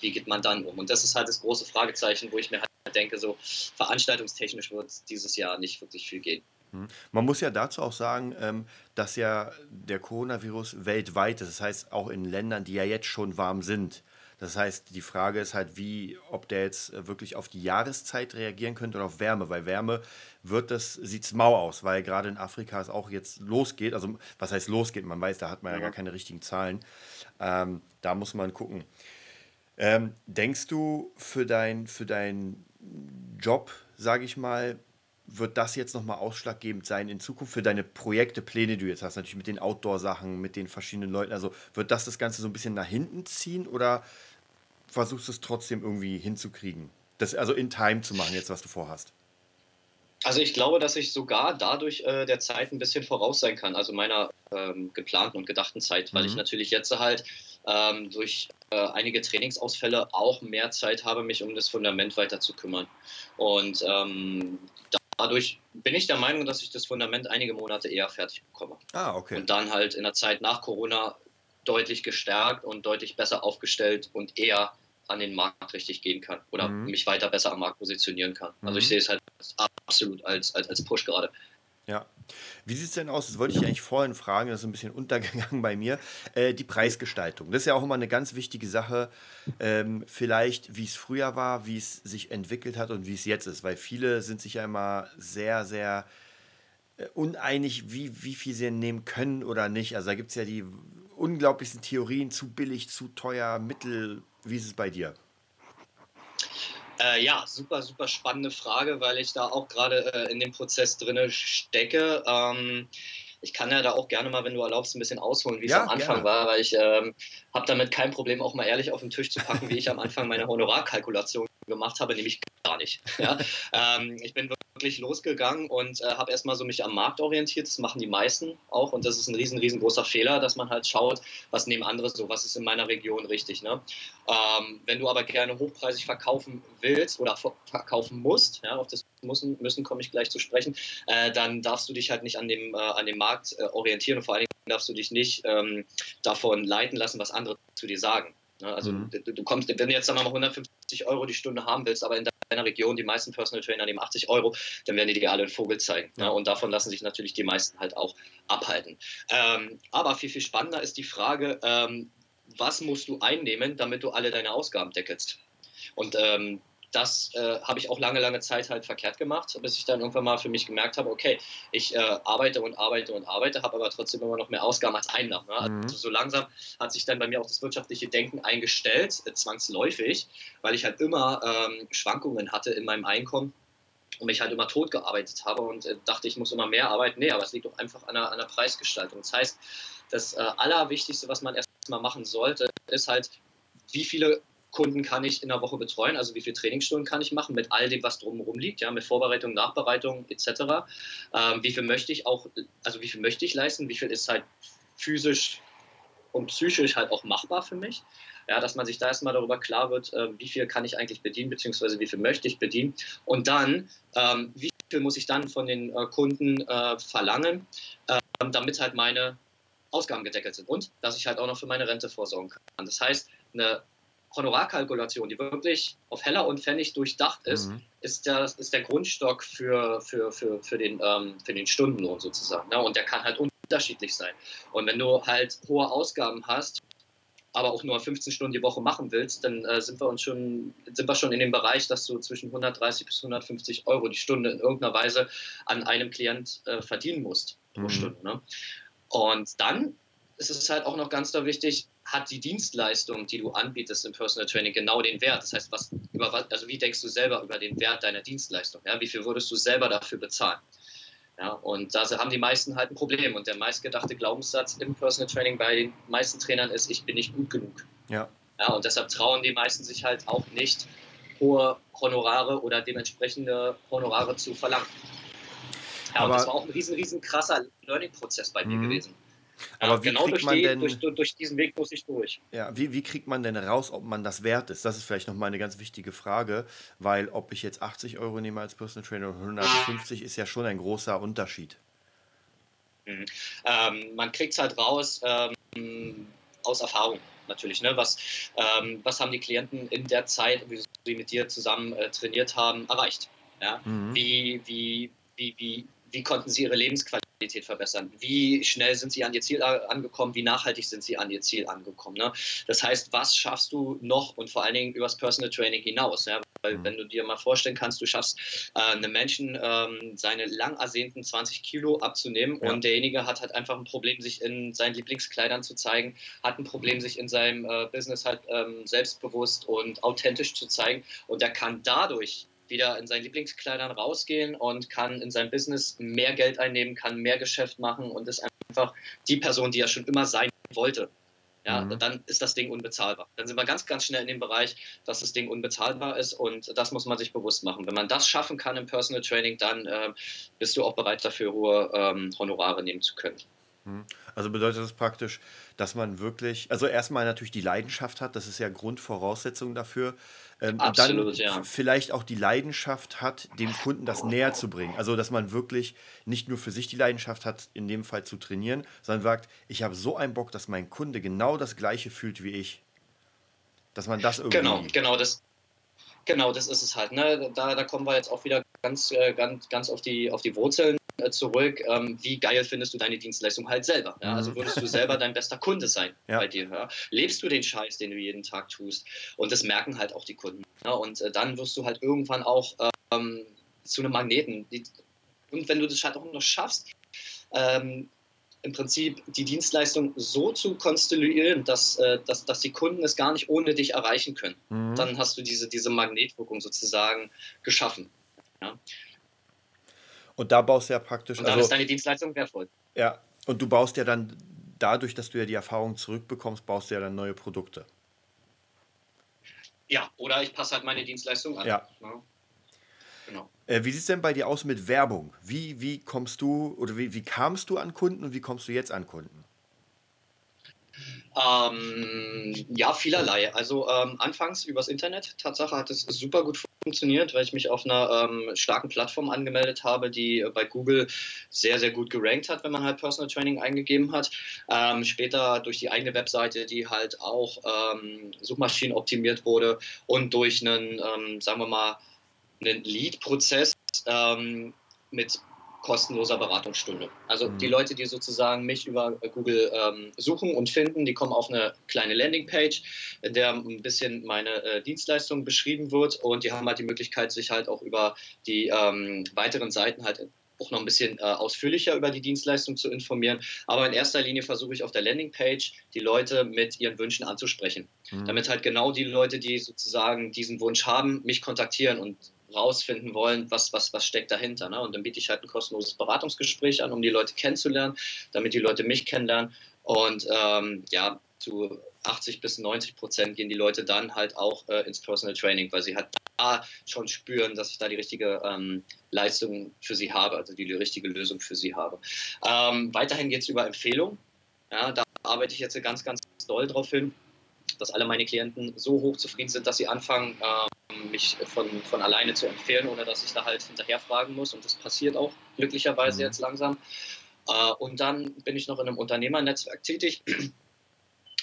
wie geht man dann um? Und das ist halt das große Fragezeichen, wo ich mir halt denke, so veranstaltungstechnisch wird dieses Jahr nicht wirklich viel gehen. Hm. Man muss ja dazu auch sagen, ähm, dass ja der Coronavirus weltweit ist. Das heißt, auch in Ländern, die ja jetzt schon warm sind. Das heißt, die Frage ist halt, wie, ob der jetzt äh, wirklich auf die Jahreszeit reagieren könnte oder auf Wärme. Weil Wärme wird das, sieht es mau aus, weil gerade in Afrika es auch jetzt losgeht. Also, was heißt losgeht? Man weiß, da hat man ja, ja gar keine richtigen Zahlen. Ähm, da muss man gucken. Ähm, denkst du für dein, für dein Job, sage ich mal, wird das jetzt nochmal ausschlaggebend sein in Zukunft für deine Projekte, Pläne, die du jetzt hast, natürlich mit den Outdoor-Sachen, mit den verschiedenen Leuten. Also wird das das Ganze so ein bisschen nach hinten ziehen oder versuchst du es trotzdem irgendwie hinzukriegen? Das also in Time zu machen, jetzt was du vorhast? Also ich glaube, dass ich sogar dadurch äh, der Zeit ein bisschen voraus sein kann, also meiner ähm, geplanten und gedachten Zeit, weil mhm. ich natürlich jetzt halt ähm, durch äh, einige Trainingsausfälle auch mehr Zeit habe, mich um das Fundament weiter zu kümmern. Und ähm, dadurch bin ich der Meinung, dass ich das Fundament einige Monate eher fertig bekomme. Ah, okay. Und dann halt in der Zeit nach Corona deutlich gestärkt und deutlich besser aufgestellt und eher an den Markt richtig gehen kann oder mhm. mich weiter besser am Markt positionieren kann. Also ich mhm. sehe es halt absolut als, als, als Push gerade. Ja. Wie sieht es denn aus? Das wollte ich eigentlich vorhin fragen, das ist ein bisschen untergegangen bei mir. Äh, die Preisgestaltung. Das ist ja auch immer eine ganz wichtige Sache. Ähm, vielleicht, wie es früher war, wie es sich entwickelt hat und wie es jetzt ist. Weil viele sind sich ja immer sehr, sehr äh, uneinig, wie, wie viel sie nehmen können oder nicht. Also da gibt es ja die unglaublichsten Theorien, zu billig, zu teuer, mittel. Wie ist es bei dir? Äh, ja, super, super spannende Frage, weil ich da auch gerade äh, in dem Prozess drin stecke. Ähm, ich kann ja da auch gerne mal, wenn du erlaubst, ein bisschen ausholen, wie ja, es am Anfang gerne. war, weil ich ähm, habe damit kein Problem, auch mal ehrlich auf den Tisch zu packen, wie ich am Anfang meine Honorarkalkulation gemacht habe, nämlich gar nicht. Ja? ähm, ich bin wirklich losgegangen und äh, habe erstmal so mich am Markt orientiert. Das machen die meisten auch und das ist ein riesen, riesengroßer Fehler, dass man halt schaut, was nehmen andere so, was ist in meiner Region richtig. Ne? Ähm, wenn du aber gerne hochpreisig verkaufen willst oder verkaufen musst, ja, auf das müssen, müssen komme ich gleich zu sprechen, äh, dann darfst du dich halt nicht an dem, äh, an dem Markt äh, orientieren und vor allen Dingen darfst du dich nicht ähm, davon leiten lassen, was andere zu dir sagen. Ne? Also mhm. du, du, kommst, wenn du jetzt sagen wir mal 150 Euro die Stunde haben willst, aber in deiner Region die meisten Personal Trainer nehmen 80 Euro, dann werden die dir alle einen Vogel zeigen. Ja. Ne? Und davon lassen sich natürlich die meisten halt auch abhalten. Ähm, aber viel, viel spannender ist die Frage, ähm, was musst du einnehmen, damit du alle deine Ausgaben deckelst? Und ähm, das äh, habe ich auch lange, lange Zeit halt verkehrt gemacht, bis ich dann irgendwann mal für mich gemerkt habe, okay, ich äh, arbeite und arbeite und arbeite, habe aber trotzdem immer noch mehr Ausgaben als Einnahmen. Ne? Mhm. Also so langsam hat sich dann bei mir auch das wirtschaftliche Denken eingestellt, äh, zwangsläufig, weil ich halt immer ähm, Schwankungen hatte in meinem Einkommen und mich halt immer tot gearbeitet habe und äh, dachte, ich muss immer mehr arbeiten. Nee, aber es liegt doch einfach an der, an der Preisgestaltung. Das heißt, das äh, Allerwichtigste, was man erstmal machen sollte, ist halt, wie viele Kunden kann ich in der Woche betreuen, also wie viele Trainingsstunden kann ich machen mit all dem, was drumherum liegt, ja, mit Vorbereitung, Nachbereitung etc. Ähm, wie viel möchte ich auch, also wie viel möchte ich leisten, wie viel ist halt physisch und psychisch halt auch machbar für mich. Ja, dass man sich da erstmal darüber klar wird, äh, wie viel kann ich eigentlich bedienen, beziehungsweise wie viel möchte ich bedienen. Und dann, ähm, wie viel muss ich dann von den äh, Kunden äh, verlangen, ähm, damit halt meine Ausgaben gedeckelt sind und dass ich halt auch noch für meine Rente vorsorgen kann. Das heißt, eine Honorarkalkulation, die wirklich auf Heller und Pfennig durchdacht ist, mhm. ist, der, ist der Grundstock für, für, für, für, den, ähm, für den Stundenlohn sozusagen. Ne? Und der kann halt unterschiedlich sein. Und wenn du halt hohe Ausgaben hast, aber auch nur 15 Stunden die Woche machen willst, dann äh, sind wir uns schon, sind wir schon in dem Bereich, dass du zwischen 130 bis 150 Euro die Stunde in irgendeiner Weise an einem Klient äh, verdienen musst pro mhm. Stunde. Ne? Und dann ist es halt auch noch ganz da wichtig, hat die Dienstleistung, die du anbietest im Personal Training, genau den Wert? Das heißt, was, über was, also wie denkst du selber über den Wert deiner Dienstleistung? Ja? Wie viel würdest du selber dafür bezahlen? Ja, und da haben die meisten halt ein Problem. Und der meistgedachte Glaubenssatz im Personal Training bei den meisten Trainern ist, ich bin nicht gut genug. Ja. ja und deshalb trauen die meisten sich halt auch nicht, hohe Honorare oder dementsprechende Honorare zu verlangen. Ja, Aber und das war auch ein riesen, riesen krasser Learning-Prozess bei mir mhm. gewesen. Aber ja, wie genau kriegt man die, denn durch, durch, diesen Weg muss ich durch. Ja, wie, wie kriegt man denn raus, ob man das wert ist? Das ist vielleicht nochmal eine ganz wichtige Frage, weil ob ich jetzt 80 Euro nehme als Personal Trainer oder 150 ist ja schon ein großer Unterschied. Mhm. Ähm, man kriegt es halt raus ähm, aus Erfahrung natürlich. Ne? Was, ähm, was haben die Klienten in der Zeit, wie sie mit dir zusammen äh, trainiert haben, erreicht? Ja? Mhm. Wie, wie, wie, wie, wie konnten sie ihre Lebensqualität Qualität verbessern? Wie schnell sind sie an ihr Ziel angekommen? Wie nachhaltig sind sie an ihr Ziel angekommen? Ne? Das heißt, was schaffst du noch und vor allen Dingen übers Personal Training hinaus? Ja? Weil, mhm. wenn du dir mal vorstellen kannst, du schaffst äh, einem Menschen ähm, seine lang ersehnten 20 Kilo abzunehmen ja. und derjenige hat halt einfach ein Problem, sich in seinen Lieblingskleidern zu zeigen, hat ein Problem, sich in seinem äh, Business halt ähm, selbstbewusst und authentisch zu zeigen und er kann dadurch wieder in seinen Lieblingskleidern rausgehen und kann in seinem Business mehr Geld einnehmen, kann mehr Geschäft machen und ist einfach die Person, die er schon immer sein wollte. Ja, mhm. dann ist das Ding unbezahlbar. Dann sind wir ganz, ganz schnell in dem Bereich, dass das Ding unbezahlbar ist und das muss man sich bewusst machen. Wenn man das schaffen kann im Personal Training, dann äh, bist du auch bereit dafür, hohe ähm, Honorare nehmen zu können. Mhm. Also bedeutet das praktisch, dass man wirklich, also erstmal natürlich die Leidenschaft hat, das ist ja Grundvoraussetzung dafür. Ähm, Absolut, und dann ja. vielleicht auch die Leidenschaft hat, dem Kunden das näher zu bringen. Also dass man wirklich nicht nur für sich die Leidenschaft hat, in dem Fall zu trainieren, sondern sagt, ich habe so einen Bock, dass mein Kunde genau das gleiche fühlt wie ich. Dass man das irgendwie. Genau, genau, das, genau, das ist es halt. Ne? Da, da kommen wir jetzt auch wieder ganz, äh, ganz, ganz auf die, auf die Wurzeln zurück, ähm, wie geil findest du deine Dienstleistung halt selber? Ja? Also mhm. würdest du selber dein bester Kunde sein ja. bei dir? Ja? Lebst du den Scheiß, den du jeden Tag tust? Und das merken halt auch die Kunden. Und äh, dann wirst du halt irgendwann auch ähm, zu einem Magneten. Und wenn du das halt auch noch schaffst, ähm, im Prinzip die Dienstleistung so zu konstituieren, dass, äh, dass, dass die Kunden es gar nicht ohne dich erreichen können, mhm. dann hast du diese, diese Magnetwirkung sozusagen geschaffen. Ja? Und da baust du ja praktisch. Und dann also, ist deine Dienstleistung wertvoll. Ja, und du baust ja dann dadurch, dass du ja die Erfahrung zurückbekommst, baust du ja dann neue Produkte. Ja, oder ich passe halt meine Dienstleistung an. Ja. ja. Genau. Äh, wie sieht es denn bei dir aus mit Werbung? Wie, wie kommst du oder wie, wie kamst du an Kunden und wie kommst du jetzt an Kunden? Ähm, ja, vielerlei. Also ähm, anfangs übers Internet. Tatsache hat es super gut funktioniert, weil ich mich auf einer ähm, starken Plattform angemeldet habe, die bei Google sehr, sehr gut gerankt hat, wenn man halt Personal Training eingegeben hat. Ähm, später durch die eigene Webseite, die halt auch ähm, Suchmaschinen optimiert wurde und durch einen, ähm, sagen wir mal, einen Lead-Prozess mit kostenloser Beratungsstunde. Also mhm. die Leute, die sozusagen mich über Google ähm, suchen und finden, die kommen auf eine kleine Landingpage, in der ein bisschen meine äh, Dienstleistung beschrieben wird und die haben halt die Möglichkeit, sich halt auch über die ähm, weiteren Seiten halt auch noch ein bisschen äh, ausführlicher über die Dienstleistung zu informieren. Aber in erster Linie versuche ich auf der Landingpage die Leute mit ihren Wünschen anzusprechen. Mhm. Damit halt genau die Leute, die sozusagen diesen Wunsch haben, mich kontaktieren und rausfinden wollen, was, was, was steckt dahinter. Ne? Und dann biete ich halt ein kostenloses Beratungsgespräch an, um die Leute kennenzulernen, damit die Leute mich kennenlernen. Und ähm, ja, zu 80 bis 90 Prozent gehen die Leute dann halt auch äh, ins Personal Training, weil sie halt da schon spüren, dass ich da die richtige ähm, Leistung für sie habe, also die, die richtige Lösung für sie habe. Ähm, weiterhin geht es über Empfehlungen. Ja, da arbeite ich jetzt ganz, ganz doll drauf hin, dass alle meine Klienten so hoch zufrieden sind, dass sie anfangen, äh, mich von, von alleine zu empfehlen, ohne dass ich da halt hinterher fragen muss. Und das passiert auch glücklicherweise mhm. jetzt langsam. Äh, und dann bin ich noch in einem Unternehmernetzwerk tätig.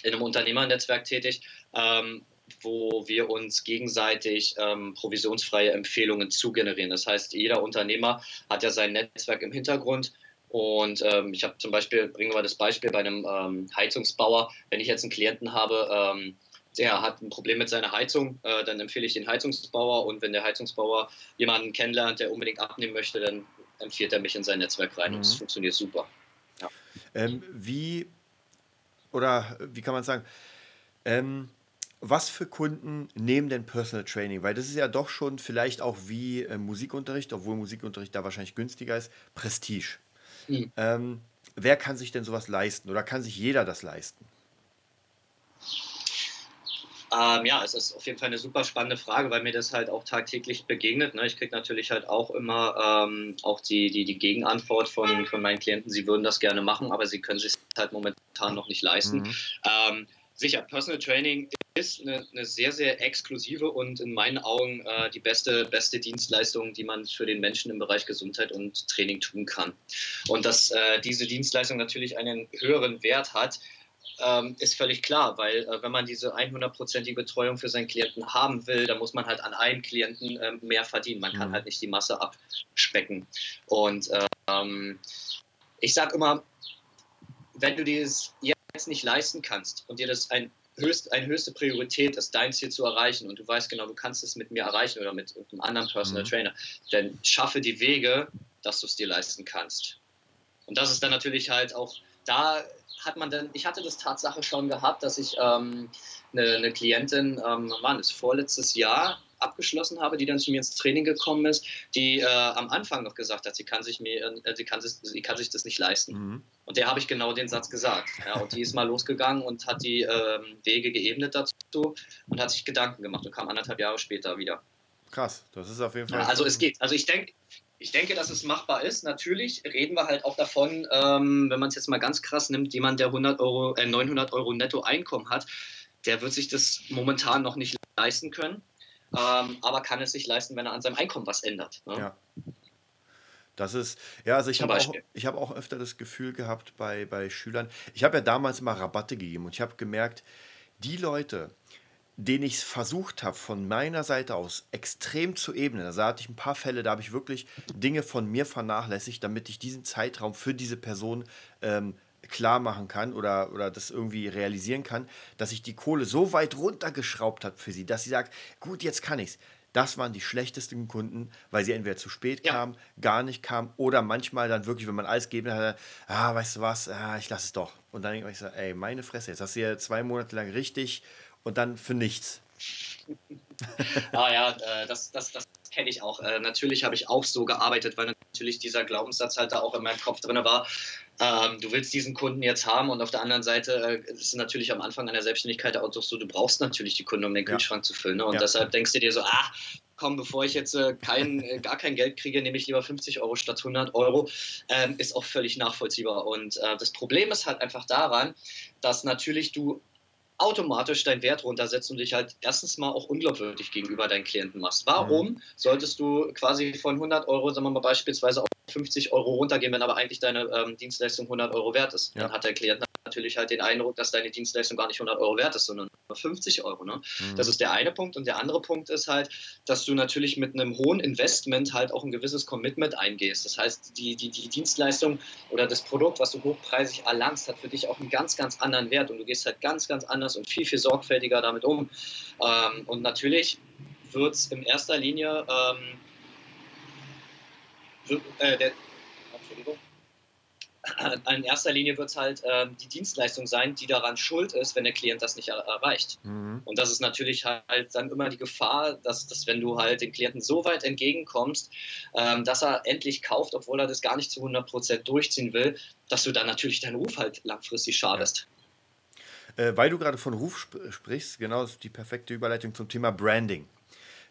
In einem Unternehmernetzwerk tätig, ähm, wo wir uns gegenseitig ähm, provisionsfreie Empfehlungen zugenerieren. Das heißt, jeder Unternehmer hat ja sein Netzwerk im Hintergrund. Und ähm, ich habe zum Beispiel, bringen wir das Beispiel bei einem ähm, Heizungsbauer, wenn ich jetzt einen Klienten habe, ähm, der hat ein Problem mit seiner Heizung, äh, dann empfehle ich den Heizungsbauer und wenn der Heizungsbauer jemanden kennenlernt, der unbedingt abnehmen möchte, dann empfiehlt er mich in sein Netzwerk rein mhm. und es funktioniert super. Ja. Ähm, wie, oder wie kann man sagen, ähm, was für Kunden nehmen denn Personal Training? Weil das ist ja doch schon vielleicht auch wie äh, Musikunterricht, obwohl Musikunterricht da wahrscheinlich günstiger ist, Prestige. Mhm. Ähm, wer kann sich denn sowas leisten oder kann sich jeder das leisten? Ähm, ja, es ist auf jeden Fall eine super spannende Frage, weil mir das halt auch tagtäglich begegnet. Ne? Ich kriege natürlich halt auch immer ähm, auch die, die, die Gegenantwort von, von meinen Klienten, sie würden das gerne machen, aber sie können sich halt momentan noch nicht leisten. Mhm. Ähm, sicher, Personal Training ist eine, eine, sehr, sehr exklusive und in meinen Augen äh, die beste, beste Dienstleistung, die man für den Menschen im Bereich Gesundheit und Training tun kann. Und dass äh, diese Dienstleistung natürlich einen höheren Wert hat, ähm, ist völlig klar, weil äh, wenn man diese 100%ige Betreuung für seinen Klienten haben will, dann muss man halt an einen Klienten äh, mehr verdienen. Man kann mhm. halt nicht die Masse abspecken. Und ähm, ich sage immer, wenn du dieses jetzt nicht leisten kannst und dir das ein höchst, eine höchste Priorität ist, dein Ziel zu erreichen und du weißt genau, du kannst es mit mir erreichen oder mit einem anderen Personal mhm. Trainer, dann schaffe die Wege, dass du es dir leisten kannst. Und das ist dann natürlich halt auch, da hat man dann, ich hatte das Tatsache schon gehabt, dass ich ähm, eine, eine, Klientin, ähm, wann das vorletztes Jahr abgeschlossen habe, die dann zu mir ins Training gekommen ist, die äh, am Anfang noch gesagt hat, sie kann sich mir, äh, sie kann sie kann sich das nicht leisten. Mhm. Und der habe ich genau den Satz gesagt. Ja, und die ist mal losgegangen und hat die ähm, Wege geebnet dazu und hat sich Gedanken gemacht und kam anderthalb Jahre später wieder. Krass, das ist auf jeden Fall. Ja, also es geht. Also ich denke, ich denke, dass es machbar ist. Natürlich reden wir halt auch davon, ähm, wenn man es jetzt mal ganz krass nimmt, jemand, der 100 Euro, äh, 900 Euro Nettoeinkommen hat, der wird sich das momentan noch nicht leisten können, ähm, aber kann es sich leisten, wenn er an seinem Einkommen was ändert. Ne? Ja. Das ist, ja, also ich habe auch, hab auch öfter das Gefühl gehabt bei, bei Schülern, ich habe ja damals immer Rabatte gegeben und ich habe gemerkt, die Leute, den ich versucht habe, von meiner Seite aus extrem zu ebnen. Also da hatte ich ein paar Fälle, da habe ich wirklich Dinge von mir vernachlässigt, damit ich diesen Zeitraum für diese Person ähm, klar machen kann oder, oder das irgendwie realisieren kann, dass ich die Kohle so weit runtergeschraubt habe für sie, dass sie sagt, gut, jetzt kann ich's. Das waren die schlechtesten Kunden, weil sie entweder zu spät ja. kamen, gar nicht kamen oder manchmal dann wirklich, wenn man alles gegeben hat, ah, weißt du was, ah, ich lasse es doch. Und dann denke ich so, ey, meine Fresse, jetzt hast du ja zwei Monate lang richtig und dann für nichts. ah ja, äh, das, das, das kenne ich auch. Äh, natürlich habe ich auch so gearbeitet, weil natürlich dieser Glaubenssatz halt da auch in meinem Kopf drin war. Ähm, du willst diesen Kunden jetzt haben und auf der anderen Seite äh, ist natürlich am Anfang einer Selbstständigkeit auch so, du brauchst natürlich die Kunden, um den Kühlschrank ja. zu füllen. Ne? Und ja. deshalb denkst du dir so, ah, komm, bevor ich jetzt äh, kein, äh, gar kein Geld kriege, nehme ich lieber 50 Euro statt 100 Euro, ähm, ist auch völlig nachvollziehbar. Und äh, das Problem ist halt einfach daran, dass natürlich du automatisch deinen Wert runtersetzt und dich halt erstens mal auch unglaubwürdig gegenüber deinen Klienten machst. Warum mhm. solltest du quasi von 100 Euro, sagen wir mal beispielsweise auf 50 Euro runtergehen, wenn aber eigentlich deine ähm, Dienstleistung 100 Euro wert ist? Ja. Dann hat der Klient natürlich halt den Eindruck, dass deine Dienstleistung gar nicht 100 Euro wert ist, sondern nur 50 Euro. Ne? Mhm. Das ist der eine Punkt. Und der andere Punkt ist halt, dass du natürlich mit einem hohen Investment halt auch ein gewisses Commitment eingehst. Das heißt, die, die, die Dienstleistung oder das Produkt, was du hochpreisig erlangst, hat für dich auch einen ganz, ganz anderen Wert und du gehst halt ganz, ganz anders und viel, viel sorgfältiger damit um. Ähm, und natürlich wird es in erster Linie ähm, äh, der, Entschuldigung, in erster Linie wird es halt äh, die Dienstleistung sein, die daran schuld ist, wenn der Klient das nicht er erreicht. Mhm. Und das ist natürlich halt dann immer die Gefahr, dass, dass wenn du halt dem Klienten so weit entgegenkommst, ähm, dass er endlich kauft, obwohl er das gar nicht zu 100% durchziehen will, dass du dann natürlich deinen Ruf halt langfristig schadest. Ja. Äh, weil du gerade von Ruf sp sprichst, genau das ist die perfekte Überleitung zum Thema Branding.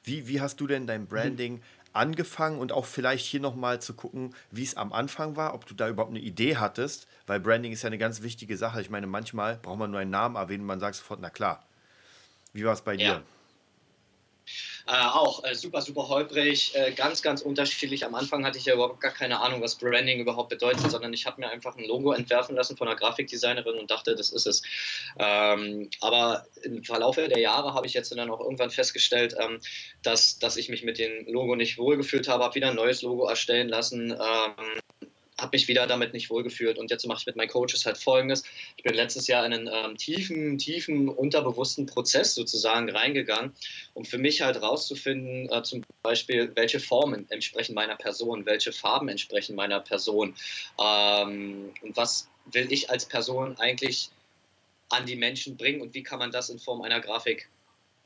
Wie, wie hast du denn dein Branding mhm angefangen und auch vielleicht hier nochmal zu gucken, wie es am Anfang war, ob du da überhaupt eine Idee hattest, weil Branding ist ja eine ganz wichtige Sache. Ich meine, manchmal braucht man nur einen Namen erwähnen und man sagt sofort, na klar. Wie war es bei dir? Äh, auch äh, super, super holprig, äh, ganz, ganz unterschiedlich. Am Anfang hatte ich ja überhaupt gar keine Ahnung, was Branding überhaupt bedeutet, sondern ich habe mir einfach ein Logo entwerfen lassen von einer Grafikdesignerin und dachte, das ist es. Ähm, aber im Verlauf der Jahre habe ich jetzt dann auch irgendwann festgestellt, ähm, dass, dass ich mich mit dem Logo nicht wohlgefühlt habe, habe wieder ein neues Logo erstellen lassen. Ähm, habe mich wieder damit nicht wohlgefühlt. Und jetzt mache ich mit meinen Coaches halt Folgendes. Ich bin letztes Jahr in einen ähm, tiefen, tiefen, unterbewussten Prozess sozusagen reingegangen, um für mich halt rauszufinden, äh, zum Beispiel, welche Formen entsprechen meiner Person, welche Farben entsprechen meiner Person ähm, und was will ich als Person eigentlich an die Menschen bringen und wie kann man das in Form einer Grafik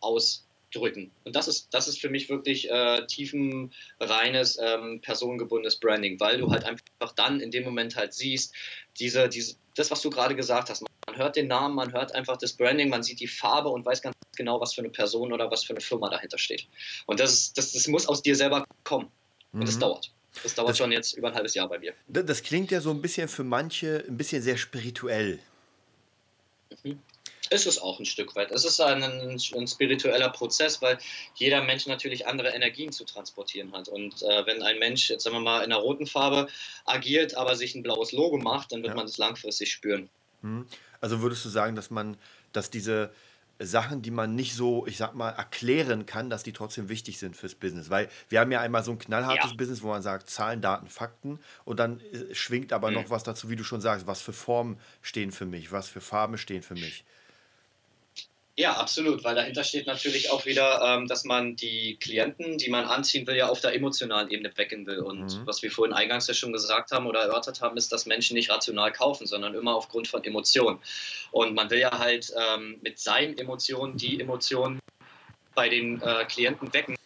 aus drücken. Und das ist, das ist für mich wirklich äh, tiefenreines, ähm, personengebundenes Branding, weil du halt einfach dann in dem Moment halt siehst, diese, diese, das, was du gerade gesagt hast, man hört den Namen, man hört einfach das Branding, man sieht die Farbe und weiß ganz genau, was für eine Person oder was für eine Firma dahinter steht. Und das, ist, das, das muss aus dir selber kommen. Und mhm. das dauert. Das dauert das, schon jetzt über ein halbes Jahr bei mir. Das klingt ja so ein bisschen für manche ein bisschen sehr spirituell. Mhm ist es auch ein Stück weit. Es ist ein, ein, spiritueller Prozess, weil jeder Mensch natürlich andere Energien zu transportieren hat. Und äh, wenn ein Mensch, jetzt sagen wir mal, in einer roten Farbe agiert, aber sich ein blaues Logo macht, dann wird ja. man das langfristig spüren. Mhm. Also würdest du sagen, dass man, dass diese Sachen, die man nicht so, ich sag mal, erklären kann, dass die trotzdem wichtig sind fürs Business. Weil wir haben ja einmal so ein knallhartes ja. Business, wo man sagt, Zahlen, Daten, Fakten und dann äh, schwingt aber mhm. noch was dazu, wie du schon sagst, was für Formen stehen für mich, was für Farben stehen für mich. Ja, absolut, weil dahinter steht natürlich auch wieder, ähm, dass man die Klienten, die man anziehen will, ja auf der emotionalen Ebene wecken will. Und mhm. was wir vorhin eingangs ja schon gesagt haben oder erörtert haben, ist, dass Menschen nicht rational kaufen, sondern immer aufgrund von Emotionen. Und man will ja halt ähm, mit seinen Emotionen die Emotionen bei den äh, Klienten wecken,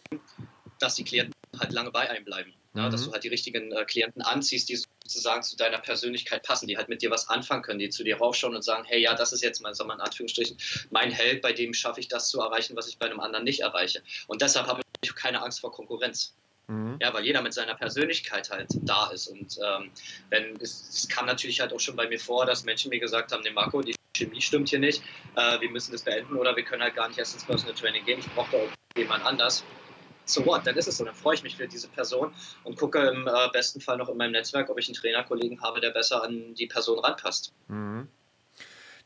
dass die Klienten halt lange bei einem bleiben. Ja, dass mhm. du halt die richtigen äh, Klienten anziehst, die sozusagen zu deiner Persönlichkeit passen, die halt mit dir was anfangen können, die zu dir raufschauen und sagen, hey, ja, das ist jetzt mal, sag mal in Anführungsstrichen, mein Held, bei dem schaffe ich das zu erreichen, was ich bei einem anderen nicht erreiche. Und deshalb habe ich keine Angst vor Konkurrenz. Mhm. Ja, weil jeder mit seiner Persönlichkeit halt da ist. Und ähm, wenn es, es, kam natürlich halt auch schon bei mir vor, dass Menschen mir gesagt haben, nee Marco, die Chemie stimmt hier nicht, äh, wir müssen das beenden oder wir können halt gar nicht erst ins Personal Training gehen, ich brauche da jemand anders so what, dann ist es so. Dann freue ich mich für diese Person und gucke im äh, besten Fall noch in meinem Netzwerk, ob ich einen Trainerkollegen habe, der besser an die Person ranpasst. Mhm.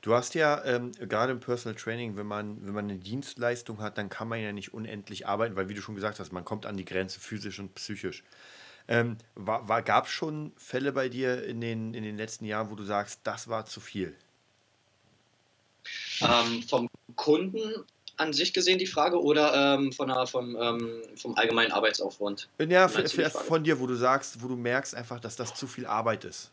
Du hast ja ähm, gerade im Personal Training, wenn man, wenn man eine Dienstleistung hat, dann kann man ja nicht unendlich arbeiten, weil wie du schon gesagt hast, man kommt an die Grenze physisch und psychisch. Ähm, war, war, Gab es schon Fälle bei dir in den, in den letzten Jahren, wo du sagst, das war zu viel? Ähm, vom Kunden an sich gesehen die Frage oder ähm, von der, vom, ähm, vom allgemeinen Arbeitsaufwand? Ja, von dir, wo du sagst, wo du merkst einfach, dass das zu viel Arbeit ist.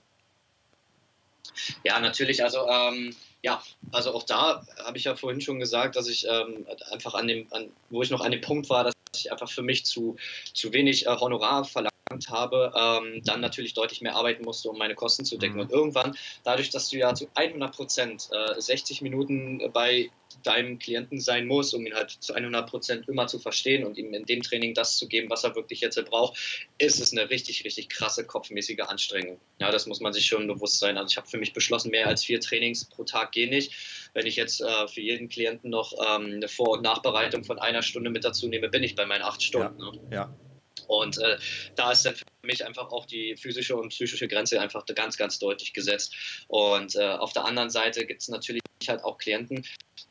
Ja, natürlich. Also ähm, ja, also auch da habe ich ja vorhin schon gesagt, dass ich ähm, einfach an dem, an, wo ich noch an dem Punkt war, dass ich einfach für mich zu, zu wenig äh, Honorar verlangt habe, ähm, dann natürlich deutlich mehr arbeiten musste, um meine Kosten zu decken. Mhm. Und irgendwann, dadurch, dass du ja zu 100 Prozent äh, 60 Minuten bei deinem Klienten sein muss, um ihn halt zu 100 Prozent immer zu verstehen und ihm in dem Training das zu geben, was er wirklich jetzt braucht, ist es eine richtig, richtig krasse kopfmäßige Anstrengung. Ja, das muss man sich schon bewusst sein. Also ich habe für mich beschlossen, mehr als vier Trainings pro Tag gehen nicht. Wenn ich jetzt äh, für jeden Klienten noch ähm, eine Vor- und Nachbereitung von einer Stunde mit dazu nehme, bin ich bei meinen acht Stunden. Ja, ne? ja. Und äh, da ist dann für mich einfach auch die physische und psychische Grenze einfach ganz, ganz deutlich gesetzt. Und äh, auf der anderen Seite gibt es natürlich halt auch Klienten,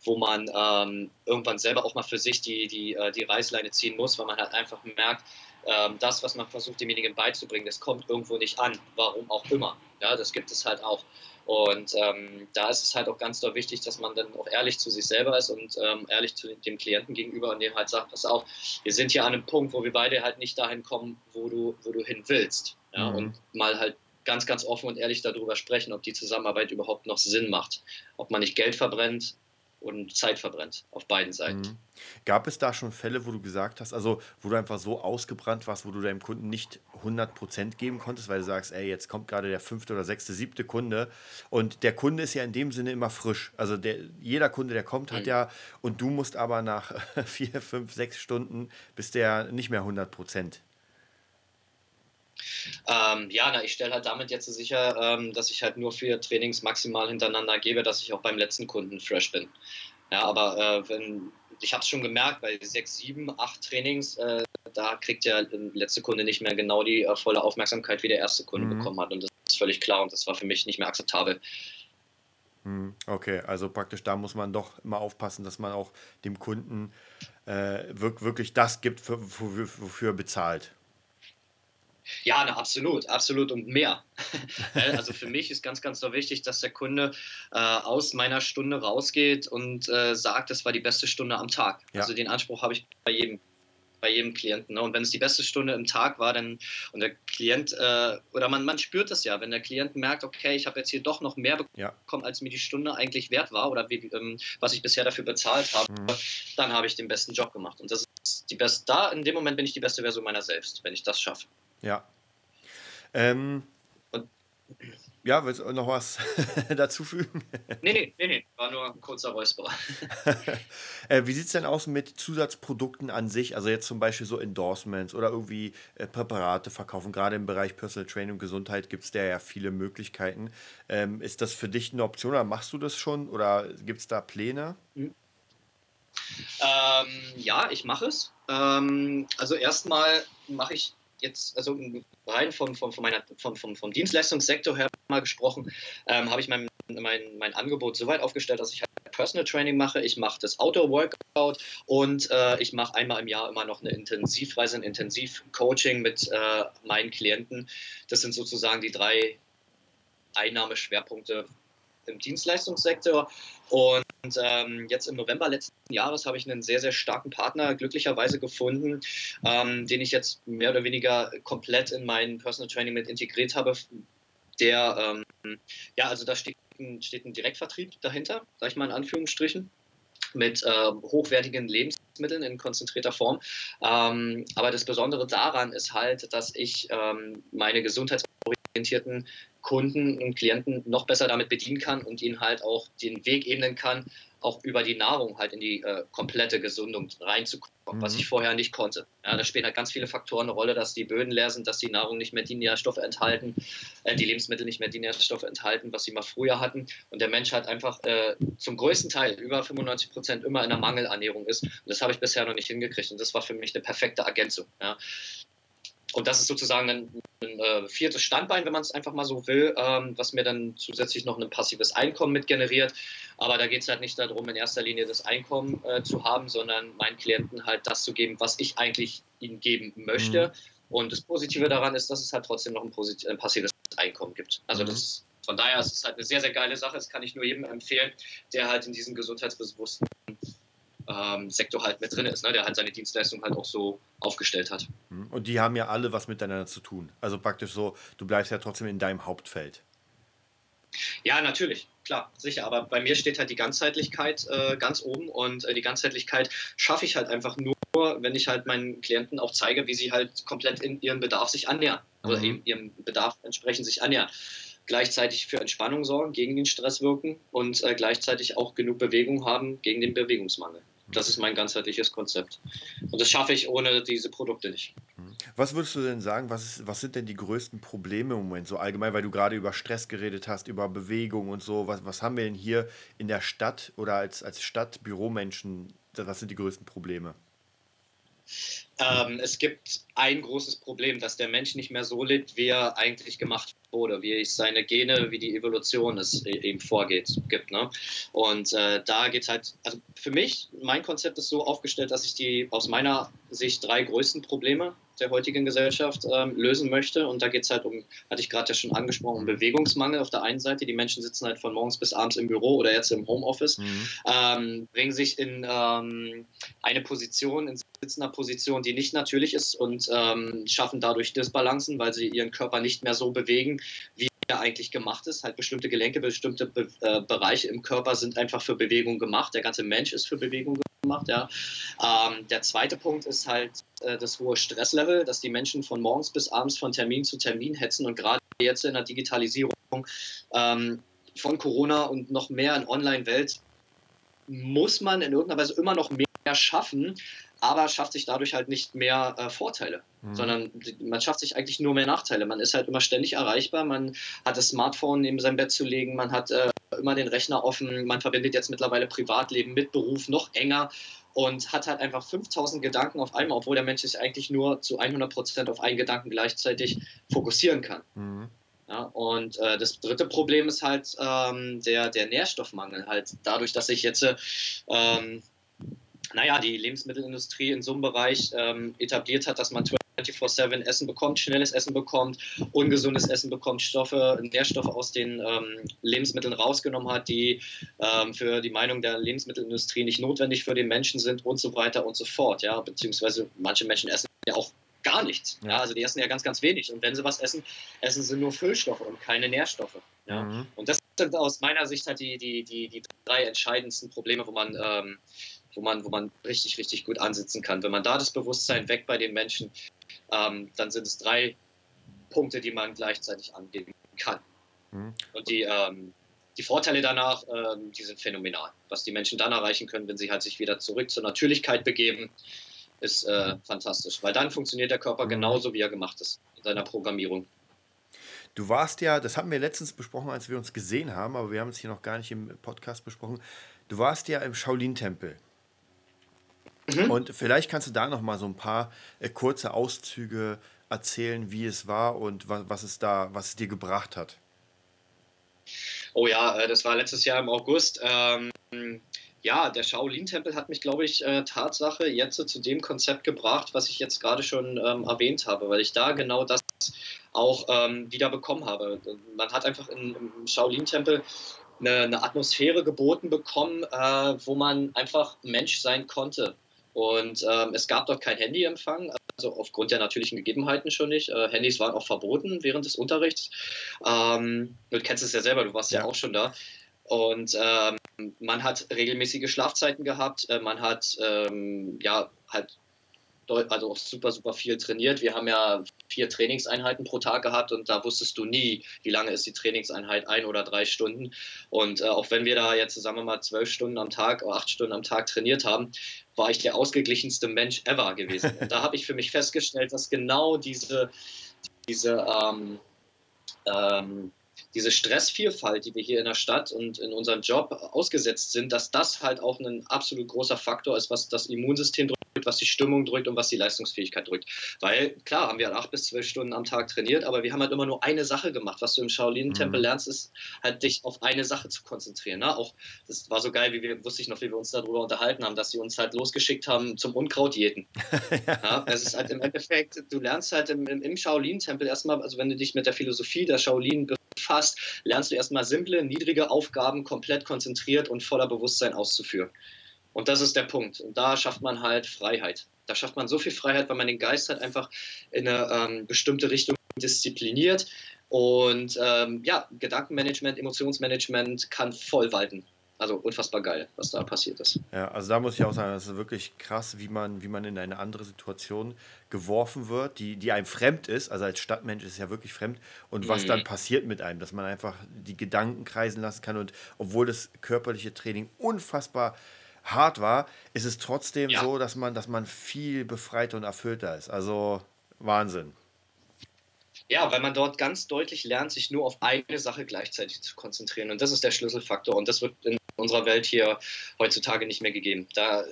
wo man ähm, irgendwann selber auch mal für sich die, die, äh, die Reißleine ziehen muss, weil man halt einfach merkt, ähm, das, was man versucht, demjenigen beizubringen, das kommt irgendwo nicht an, warum auch immer. Ja, das gibt es halt auch. Und ähm, da ist es halt auch ganz doll wichtig, dass man dann auch ehrlich zu sich selber ist und ähm, ehrlich zu dem Klienten gegenüber und dem halt sagt, pass auf, wir sind hier an einem Punkt, wo wir beide halt nicht dahin kommen, wo du, wo du hin willst. Ja? Mhm. Und mal halt ganz, ganz offen und ehrlich darüber sprechen, ob die Zusammenarbeit überhaupt noch Sinn macht. Ob man nicht Geld verbrennt, und Zeit verbrennt auf beiden Seiten. Mhm. Gab es da schon Fälle, wo du gesagt hast, also wo du einfach so ausgebrannt warst, wo du deinem Kunden nicht 100% geben konntest, weil du sagst, ey, jetzt kommt gerade der fünfte oder sechste, siebte Kunde und der Kunde ist ja in dem Sinne immer frisch. Also der, jeder Kunde, der kommt, hat mhm. ja, und du musst aber nach vier, fünf, sechs Stunden, bist der nicht mehr 100%. Ähm, ja, na, ich stelle halt damit jetzt sicher, ähm, dass ich halt nur vier Trainings maximal hintereinander gebe, dass ich auch beim letzten Kunden fresh bin. Ja, aber äh, wenn ich habe es schon gemerkt, bei sechs, sieben, acht Trainings, äh, da kriegt der letzte Kunde nicht mehr genau die äh, volle Aufmerksamkeit, wie der erste Kunde mhm. bekommen hat. Und das ist völlig klar und das war für mich nicht mehr akzeptabel. Mhm. Okay, also praktisch da muss man doch immer aufpassen, dass man auch dem Kunden äh, wirklich das gibt, für, für, wofür er bezahlt. Ja, na, absolut, absolut und mehr. also für mich ist ganz, ganz so wichtig, dass der Kunde äh, aus meiner Stunde rausgeht und äh, sagt, das war die beste Stunde am Tag. Ja. Also den Anspruch habe ich bei jedem bei jedem Klienten. Ne? Und wenn es die beste Stunde im Tag war, dann und der Klient, äh, oder man, man spürt das ja, wenn der Klient merkt, okay, ich habe jetzt hier doch noch mehr bekommen, ja. als mir die Stunde eigentlich wert war oder wie, ähm, was ich bisher dafür bezahlt habe, mhm. dann habe ich den besten Job gemacht. Und das ist die beste, da in dem Moment bin ich die beste Version meiner selbst, wenn ich das schaffe. Ja. Ähm, und, ja, willst du noch was dazu fügen? Nee, nee, nee, nee, war nur ein kurzer Räusperer. äh, wie sieht es denn aus mit Zusatzprodukten an sich? Also jetzt zum Beispiel so Endorsements oder irgendwie äh, Präparate verkaufen. Gerade im Bereich Personal Training und Gesundheit gibt es da ja viele Möglichkeiten. Ähm, ist das für dich eine Option oder machst du das schon oder gibt es da Pläne? Mhm. Ähm, ja, ich mache es. Ähm, also erstmal mache ich jetzt, also rein vom, vom, von meiner, vom, vom, vom Dienstleistungssektor her mal gesprochen, ähm, habe ich mein, mein, mein Angebot so weit aufgestellt, dass ich halt Personal Training mache, ich mache das Outdoor-Workout und äh, ich mache einmal im Jahr immer noch eine Intensivreise, ein Intensivcoaching mit äh, meinen Klienten. Das sind sozusagen die drei Einnahmeschwerpunkte im Dienstleistungssektor. Und ähm, jetzt im November letzten Jahres habe ich einen sehr, sehr starken Partner glücklicherweise gefunden, ähm, den ich jetzt mehr oder weniger komplett in mein Personal Training mit integriert habe. Der, ähm, ja, also da steht, steht ein Direktvertrieb dahinter, sag ich mal in Anführungsstrichen mit äh, hochwertigen Lebensmitteln in konzentrierter Form. Ähm, aber das Besondere daran ist halt, dass ich ähm, meine gesundheitsorientierten Kunden und Klienten noch besser damit bedienen kann und ihnen halt auch den Weg ebnen kann, auch über die Nahrung halt in die äh, komplette Gesundung reinzukommen, mhm. was ich vorher nicht konnte. Ja, da spielen halt ganz viele Faktoren eine Rolle, dass die Böden leer sind, dass die Nahrung nicht mehr die Nährstoffe enthalten, äh, die Lebensmittel nicht mehr die Nährstoffe enthalten, was sie mal früher hatten. Und der Mensch halt einfach äh, zum größten Teil, über 95 Prozent, immer in der Mangelernährung ist. Und das habe ich bisher noch nicht hingekriegt. Und das war für mich eine perfekte Ergänzung. Ja. Und das ist sozusagen ein, ein äh, viertes Standbein, wenn man es einfach mal so will, ähm, was mir dann zusätzlich noch ein passives Einkommen mit generiert. Aber da geht es halt nicht darum, in erster Linie das Einkommen äh, zu haben, sondern meinen Klienten halt das zu geben, was ich eigentlich ihnen geben möchte. Mhm. Und das Positive daran ist, dass es halt trotzdem noch ein, ein passives Einkommen gibt. Also mhm. das von daher ist es halt eine sehr, sehr geile Sache. Das kann ich nur jedem empfehlen, der halt in diesem gesundheitsbewussten ähm, Sektor halt mit drin ist, ne? der halt seine Dienstleistung halt auch so aufgestellt hat. Mhm. Und die haben ja alle was miteinander zu tun. Also praktisch so, du bleibst ja trotzdem in deinem Hauptfeld. Ja, natürlich, klar, sicher. Aber bei mir steht halt die Ganzheitlichkeit äh, ganz oben und äh, die Ganzheitlichkeit schaffe ich halt einfach nur, wenn ich halt meinen Klienten auch zeige, wie sie halt komplett in ihren Bedarf sich annähern. Oder mhm. eben ihrem Bedarf entsprechend sich annähern gleichzeitig für Entspannung sorgen, gegen den Stress wirken und äh, gleichzeitig auch genug Bewegung haben gegen den Bewegungsmangel. Das ist mein ganzheitliches Konzept. Und das schaffe ich ohne diese Produkte nicht. Was würdest du denn sagen, was, ist, was sind denn die größten Probleme im Moment so allgemein, weil du gerade über Stress geredet hast, über Bewegung und so. Was, was haben wir denn hier in der Stadt oder als, als Stadtbüromenschen, was sind die größten Probleme? Ähm, es gibt ein großes Problem, dass der Mensch nicht mehr so lebt, wie er eigentlich gemacht wurde, wie es seine Gene, wie die Evolution es ihm vorgeht, gibt. Ne? Und äh, da geht halt, also für mich, mein Konzept ist so aufgestellt, dass ich die aus meiner Sicht drei größten Probleme der heutigen Gesellschaft ähm, lösen möchte. Und da geht es halt um, hatte ich gerade ja schon angesprochen, um Bewegungsmangel auf der einen Seite. Die Menschen sitzen halt von morgens bis abends im Büro oder jetzt im Homeoffice, mhm. ähm, bringen sich in ähm, eine Position, in sitzender Position, die nicht natürlich ist und ähm, schaffen dadurch Disbalancen, weil sie ihren Körper nicht mehr so bewegen, wie er eigentlich gemacht ist. Halt bestimmte Gelenke, bestimmte Be äh, Bereiche im Körper sind einfach für Bewegung gemacht. Der ganze Mensch ist für Bewegung gemacht. Ja. Ähm, der zweite Punkt ist halt äh, das hohe Stresslevel, dass die Menschen von morgens bis abends von Termin zu Termin hetzen und gerade jetzt in der Digitalisierung ähm, von Corona und noch mehr in Online-Welt muss man in irgendeiner Weise immer noch mehr schaffen, aber schafft sich dadurch halt nicht mehr äh, Vorteile, mhm. sondern man schafft sich eigentlich nur mehr Nachteile. Man ist halt immer ständig erreichbar, man hat das Smartphone neben sein Bett zu legen, man hat äh, immer den Rechner offen, man verbindet jetzt mittlerweile Privatleben mit Beruf noch enger und hat halt einfach 5000 Gedanken auf einmal, obwohl der Mensch sich eigentlich nur zu 100 Prozent auf einen Gedanken gleichzeitig fokussieren kann. Mhm. Ja, und äh, das dritte Problem ist halt ähm, der, der Nährstoffmangel. Halt dadurch, dass sich jetzt, ähm, naja, die Lebensmittelindustrie in so einem Bereich ähm, etabliert hat, dass man 24-7 Essen bekommt, schnelles Essen bekommt, ungesundes Essen bekommt, Stoffe, Nährstoffe aus den ähm, Lebensmitteln rausgenommen hat, die ähm, für die Meinung der Lebensmittelindustrie nicht notwendig für den Menschen sind und so weiter und so fort. Ja, beziehungsweise manche Menschen essen ja auch gar nichts. Ja. ja. also die essen ja ganz, ganz wenig. Und wenn sie was essen, essen sie nur Füllstoffe und keine Nährstoffe. Ja. Mhm. Und das sind aus meiner Sicht halt die, die, die, die drei entscheidendsten Probleme, wo man, ähm, wo, man, wo man richtig, richtig gut ansitzen kann. Wenn man da das Bewusstsein weg bei den Menschen, ähm, dann sind es drei Punkte, die man gleichzeitig angehen kann. Mhm. Und die, ähm, die Vorteile danach, ähm, die sind phänomenal. Was die Menschen dann erreichen können, wenn sie halt sich wieder zurück zur Natürlichkeit begeben, ist äh, fantastisch, weil dann funktioniert der Körper mhm. genauso, wie er gemacht ist in seiner Programmierung. Du warst ja, das haben wir letztens besprochen, als wir uns gesehen haben, aber wir haben es hier noch gar nicht im Podcast besprochen. Du warst ja im Shaolin-Tempel. Mhm. Und vielleicht kannst du da noch mal so ein paar äh, kurze Auszüge erzählen, wie es war und was, was es da, was es dir gebracht hat. Oh ja, äh, das war letztes Jahr im August. Ähm, ja, der Shaolin-Tempel hat mich, glaube ich, äh, Tatsache jetzt zu dem Konzept gebracht, was ich jetzt gerade schon ähm, erwähnt habe, weil ich da genau das auch ähm, wieder bekommen habe. Man hat einfach in, im Shaolin-Tempel eine, eine, Atmosphäre geboten bekommen, äh, wo man einfach Mensch sein konnte. Und ähm, es gab dort kein Handyempfang, also aufgrund der natürlichen Gegebenheiten schon nicht. Äh, Handys waren auch verboten während des Unterrichts. Ähm, du kennst es ja selber, du warst ja, ja auch schon da. Und ähm, man hat regelmäßige Schlafzeiten gehabt, äh, man hat ähm, ja halt also auch super, super viel trainiert. Wir haben ja vier Trainingseinheiten pro Tag gehabt und da wusstest du nie, wie lange ist die Trainingseinheit, ein oder drei Stunden. Und äh, auch wenn wir da jetzt, sagen wir mal, zwölf Stunden am Tag oder acht Stunden am Tag trainiert haben, war ich der ausgeglichenste Mensch ever gewesen. Und da habe ich für mich festgestellt, dass genau diese, diese ähm, ähm, diese Stressvielfalt, die wir hier in der Stadt und in unserem Job ausgesetzt sind, dass das halt auch ein absolut großer Faktor ist, was das Immunsystem drückt, was die Stimmung drückt und was die Leistungsfähigkeit drückt. Weil klar haben wir acht bis zwölf Stunden am Tag trainiert, aber wir haben halt immer nur eine Sache gemacht. Was du im Shaolin-Tempel mhm. lernst, ist halt dich auf eine Sache zu konzentrieren. Ne? Auch das war so geil, wie wir wusste ich noch, wie wir uns darüber unterhalten haben, dass sie uns halt losgeschickt haben zum Unkrautjäten. ja, es ist halt im Endeffekt, du lernst halt im, im Shaolin-Tempel erstmal, also wenn du dich mit der Philosophie der Shaolin befasst, lernst du erstmal simple, niedrige Aufgaben komplett konzentriert und voller Bewusstsein auszuführen. Und das ist der Punkt. Und da schafft man halt Freiheit. Da schafft man so viel Freiheit, weil man den Geist halt einfach in eine ähm, bestimmte Richtung diszipliniert. Und ähm, ja, Gedankenmanagement, Emotionsmanagement kann voll walten also unfassbar geil, was da passiert ist. Ja, also da muss ich auch sagen, das ist wirklich krass, wie man, wie man in eine andere Situation geworfen wird, die, die einem fremd ist. Also als Stadtmensch ist es ja wirklich fremd. Und was mhm. dann passiert mit einem, dass man einfach die Gedanken kreisen lassen kann. Und obwohl das körperliche Training unfassbar hart war, ist es trotzdem ja. so, dass man, dass man viel befreiter und erfüllter ist. Also Wahnsinn. Ja, weil man dort ganz deutlich lernt, sich nur auf eine Sache gleichzeitig zu konzentrieren. Und das ist der Schlüsselfaktor. Und das wird in unserer Welt hier heutzutage nicht mehr gegeben. Da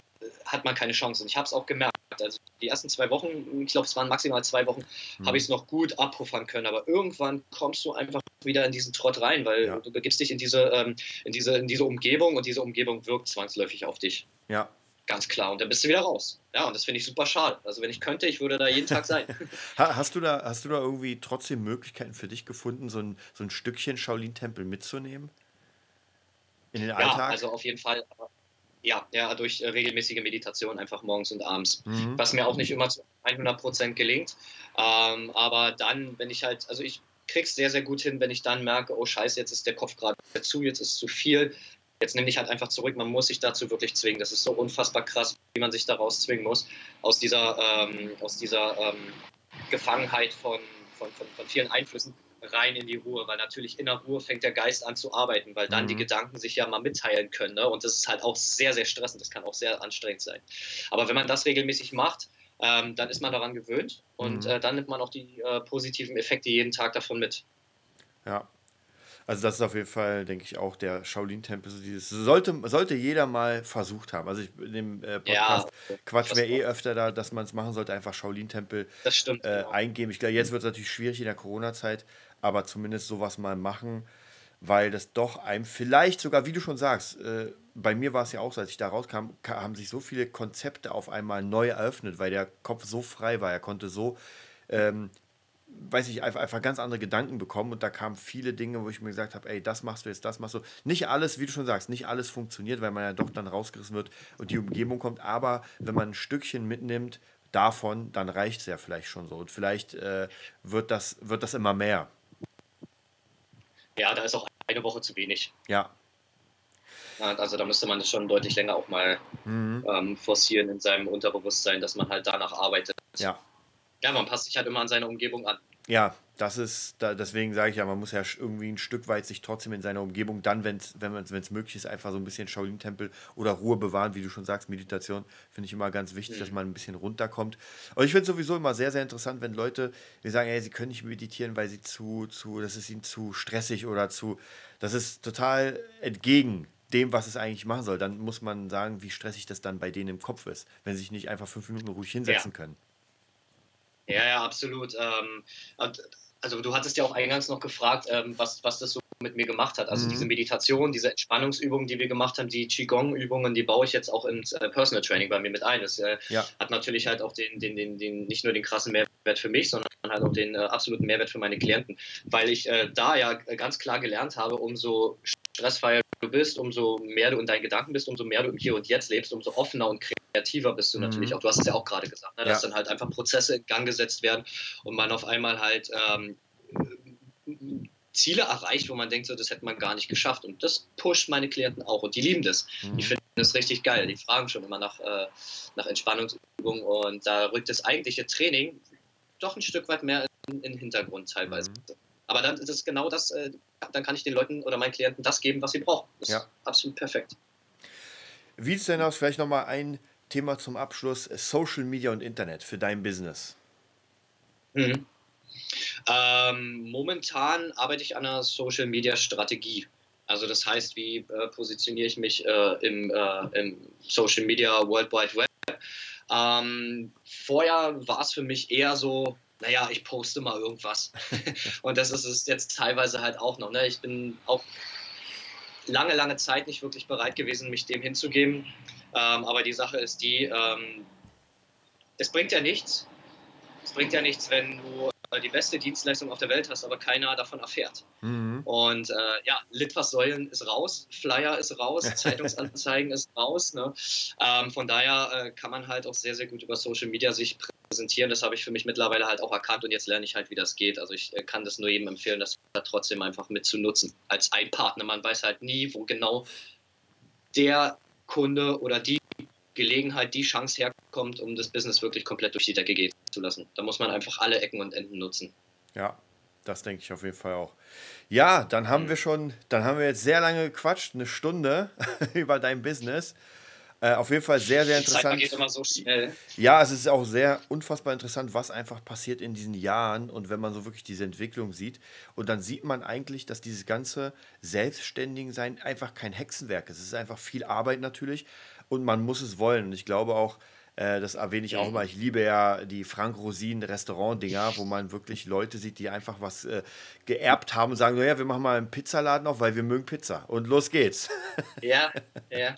hat man keine Chance. Und ich habe es auch gemerkt. Also die ersten zwei Wochen, ich glaube, es waren maximal zwei Wochen, mhm. habe ich es noch gut abpuffern können. Aber irgendwann kommst du einfach wieder in diesen Trott rein, weil ja. du begibst dich in diese, ähm, in, diese, in diese Umgebung und diese Umgebung wirkt zwangsläufig auf dich. Ja, Ganz klar. Und dann bist du wieder raus. Ja, und das finde ich super schade. Also wenn ich könnte, ich würde da jeden Tag sein. hast, du da, hast du da irgendwie trotzdem Möglichkeiten für dich gefunden, so ein, so ein Stückchen Shaolin-Tempel mitzunehmen? In den Alltag? Ja, also auf jeden Fall. Ja, ja durch äh, regelmäßige Meditation einfach morgens und abends. Mhm. Was mir auch nicht immer zu 100% gelingt. Ähm, aber dann, wenn ich halt, also ich krieg's sehr, sehr gut hin, wenn ich dann merke, oh scheiße, jetzt ist der Kopf gerade zu, jetzt ist zu viel, Jetzt nehme ich halt einfach zurück, man muss sich dazu wirklich zwingen. Das ist so unfassbar krass, wie man sich daraus zwingen muss, aus dieser, ähm, aus dieser ähm, Gefangenheit von, von, von, von, vielen Einflüssen rein in die Ruhe, weil natürlich in der Ruhe fängt der Geist an zu arbeiten, weil dann mhm. die Gedanken sich ja mal mitteilen können. Ne? Und das ist halt auch sehr, sehr stressend, das kann auch sehr anstrengend sein. Aber wenn man das regelmäßig macht, ähm, dann ist man daran gewöhnt und mhm. äh, dann nimmt man auch die äh, positiven Effekte jeden Tag davon mit. Ja, Also das ist auf jeden Fall, denke ich, auch der Shaolin-Tempel. Sollte, sollte jeder mal versucht haben. Also ich, in dem äh, Podcast ja, quatschen wir eh öfter da, dass man es machen sollte, einfach Shaolin-Tempel äh, genau. eingeben. Ich glaube, jetzt wird es natürlich schwierig in der Corona-Zeit, aber zumindest sowas mal machen, weil das doch einem vielleicht sogar, wie du schon sagst, äh, bei mir war es ja auch so, als ich da rauskam, haben sich so viele Konzepte auf einmal neu eröffnet, weil der Kopf so frei war. Er konnte so ähm, weiß ich, einfach, einfach ganz andere Gedanken bekommen und da kamen viele Dinge, wo ich mir gesagt habe, ey, das machst du jetzt, das machst du. Nicht alles, wie du schon sagst, nicht alles funktioniert, weil man ja doch dann rausgerissen wird und die Umgebung kommt, aber wenn man ein Stückchen mitnimmt davon, dann reicht es ja vielleicht schon so und vielleicht äh, wird, das, wird das immer mehr. Ja, da ist auch eine Woche zu wenig. Ja. Also da müsste man das schon deutlich länger auch mal mhm. ähm, forcieren in seinem Unterbewusstsein, dass man halt danach arbeitet. Ja, ja, man passt sich halt immer an seine Umgebung an. Ja, das ist, da, deswegen sage ich ja, man muss ja irgendwie ein Stück weit sich trotzdem in seiner Umgebung dann, wenn's, wenn es möglich ist, einfach so ein bisschen Shaolin-Tempel oder Ruhe bewahren, wie du schon sagst, Meditation, finde ich immer ganz wichtig, mhm. dass man ein bisschen runterkommt. Und ich finde es sowieso immer sehr, sehr interessant, wenn Leute, die sagen, ey, sie können nicht meditieren, weil sie zu, zu, das ist ihnen zu stressig oder zu, das ist total entgegen dem, was es eigentlich machen soll. Dann muss man sagen, wie stressig das dann bei denen im Kopf ist, wenn sie sich nicht einfach fünf Minuten ruhig hinsetzen ja. können. Ja, ja, absolut. Ähm, also du hattest ja auch eingangs noch gefragt, ähm, was, was das so mit mir gemacht hat. Also mhm. diese Meditation, diese Entspannungsübungen, die wir gemacht haben, die Qigong-Übungen, die baue ich jetzt auch ins äh, Personal Training bei mir mit ein. Das äh, ja. hat natürlich halt auch den, den, den, den, nicht nur den krassen Mehrwert für mich, sondern halt auch den äh, absoluten Mehrwert für meine Klienten. Weil ich äh, da ja ganz klar gelernt habe, umso stressfreier du bist, umso mehr du in deinen Gedanken bist, umso mehr du im Hier und Jetzt lebst, umso offener und kreativer bist du mhm. natürlich auch. Du hast es ja auch gerade gesagt, ne? dass ja. dann halt einfach Prozesse in Gang gesetzt werden und man auf einmal halt ähm, Ziele erreicht, wo man denkt, so, das hätte man gar nicht geschafft. Und das pusht meine Klienten auch und die lieben das. Mhm. Die finden das richtig geil. Die fragen schon immer nach, äh, nach Entspannungsübungen und da rückt das eigentliche Training doch ein Stück weit mehr in, in den Hintergrund teilweise. Mhm. Aber dann ist es genau das, äh, dann kann ich den Leuten oder meinen Klienten das geben, was sie brauchen. Das ja. ist absolut perfekt. Wie sieht es denn aus? Vielleicht nochmal ein Thema zum Abschluss: Social Media und Internet für dein Business. Mhm. Ähm, momentan arbeite ich an einer Social Media Strategie. Also das heißt, wie äh, positioniere ich mich äh, im, äh, im, Social Media World Wide Web? Ähm, vorher war es für mich eher so, naja, ich poste mal irgendwas. und das ist es jetzt teilweise halt auch noch. Ne? Ich bin auch lange, lange Zeit nicht wirklich bereit gewesen, mich dem hinzugeben. Ähm, aber die Sache ist die, ähm, es bringt ja nichts. Es bringt ja nichts, wenn du die beste Dienstleistung auf der Welt hast, aber keiner davon erfährt. Mhm. Und äh, ja, Litfaßsäulen ist raus, Flyer ist raus, Zeitungsanzeigen ist raus. Ne? Ähm, von daher äh, kann man halt auch sehr, sehr gut über Social Media sich präsentieren. Das habe ich für mich mittlerweile halt auch erkannt und jetzt lerne ich halt, wie das geht. Also ich äh, kann das nur jedem empfehlen, das da trotzdem einfach mit zu nutzen als ein Partner. Man weiß halt nie, wo genau der Kunde oder die Gelegenheit, die Chance herkommt, um das Business wirklich komplett durch die Decke gehen zu lassen. Da muss man einfach alle Ecken und Enden nutzen. Ja, das denke ich auf jeden Fall auch. Ja, dann haben mhm. wir schon, dann haben wir jetzt sehr lange gequatscht, eine Stunde über dein Business. Äh, auf jeden Fall sehr, sehr interessant. Die Zeit immer so schnell. Ja, es ist auch sehr unfassbar interessant, was einfach passiert in diesen Jahren und wenn man so wirklich diese Entwicklung sieht. Und dann sieht man eigentlich, dass dieses ganze Selbstständigen-Sein einfach kein Hexenwerk ist. Es ist einfach viel Arbeit natürlich und man muss es wollen. Und ich glaube auch, äh, das erwähne ich auch mhm. mal. Ich liebe ja die Frank Rosin Restaurant-Dinger, wo man wirklich Leute sieht, die einfach was äh, geerbt haben und sagen: Naja, wir machen mal einen Pizzaladen auf, weil wir mögen Pizza. Und los geht's. Ja, ja.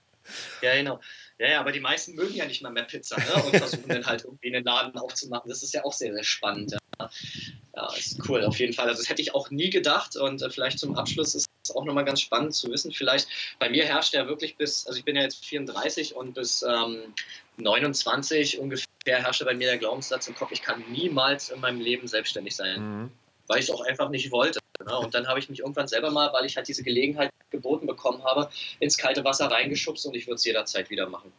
Ja, genau. Ja, ja, aber die meisten mögen ja nicht mal mehr Pizza ne? und versuchen dann halt irgendwie einen Laden aufzumachen. Das ist ja auch sehr, sehr spannend. Ja, ja ist cool, auf jeden Fall. Also, das hätte ich auch nie gedacht und äh, vielleicht zum Abschluss ist es auch nochmal ganz spannend zu wissen. Vielleicht, bei mir herrscht ja wirklich bis, also ich bin ja jetzt 34 und bis ähm, 29 ungefähr herrschte bei mir der Glaubenssatz im Kopf, ich kann niemals in meinem Leben selbstständig sein. Mhm. Weil ich es auch einfach nicht wollte. Ne? Und dann habe ich mich irgendwann selber mal, weil ich halt diese Gelegenheit geboten bekommen habe, ins kalte Wasser reingeschubst und ich würde es jederzeit wieder machen.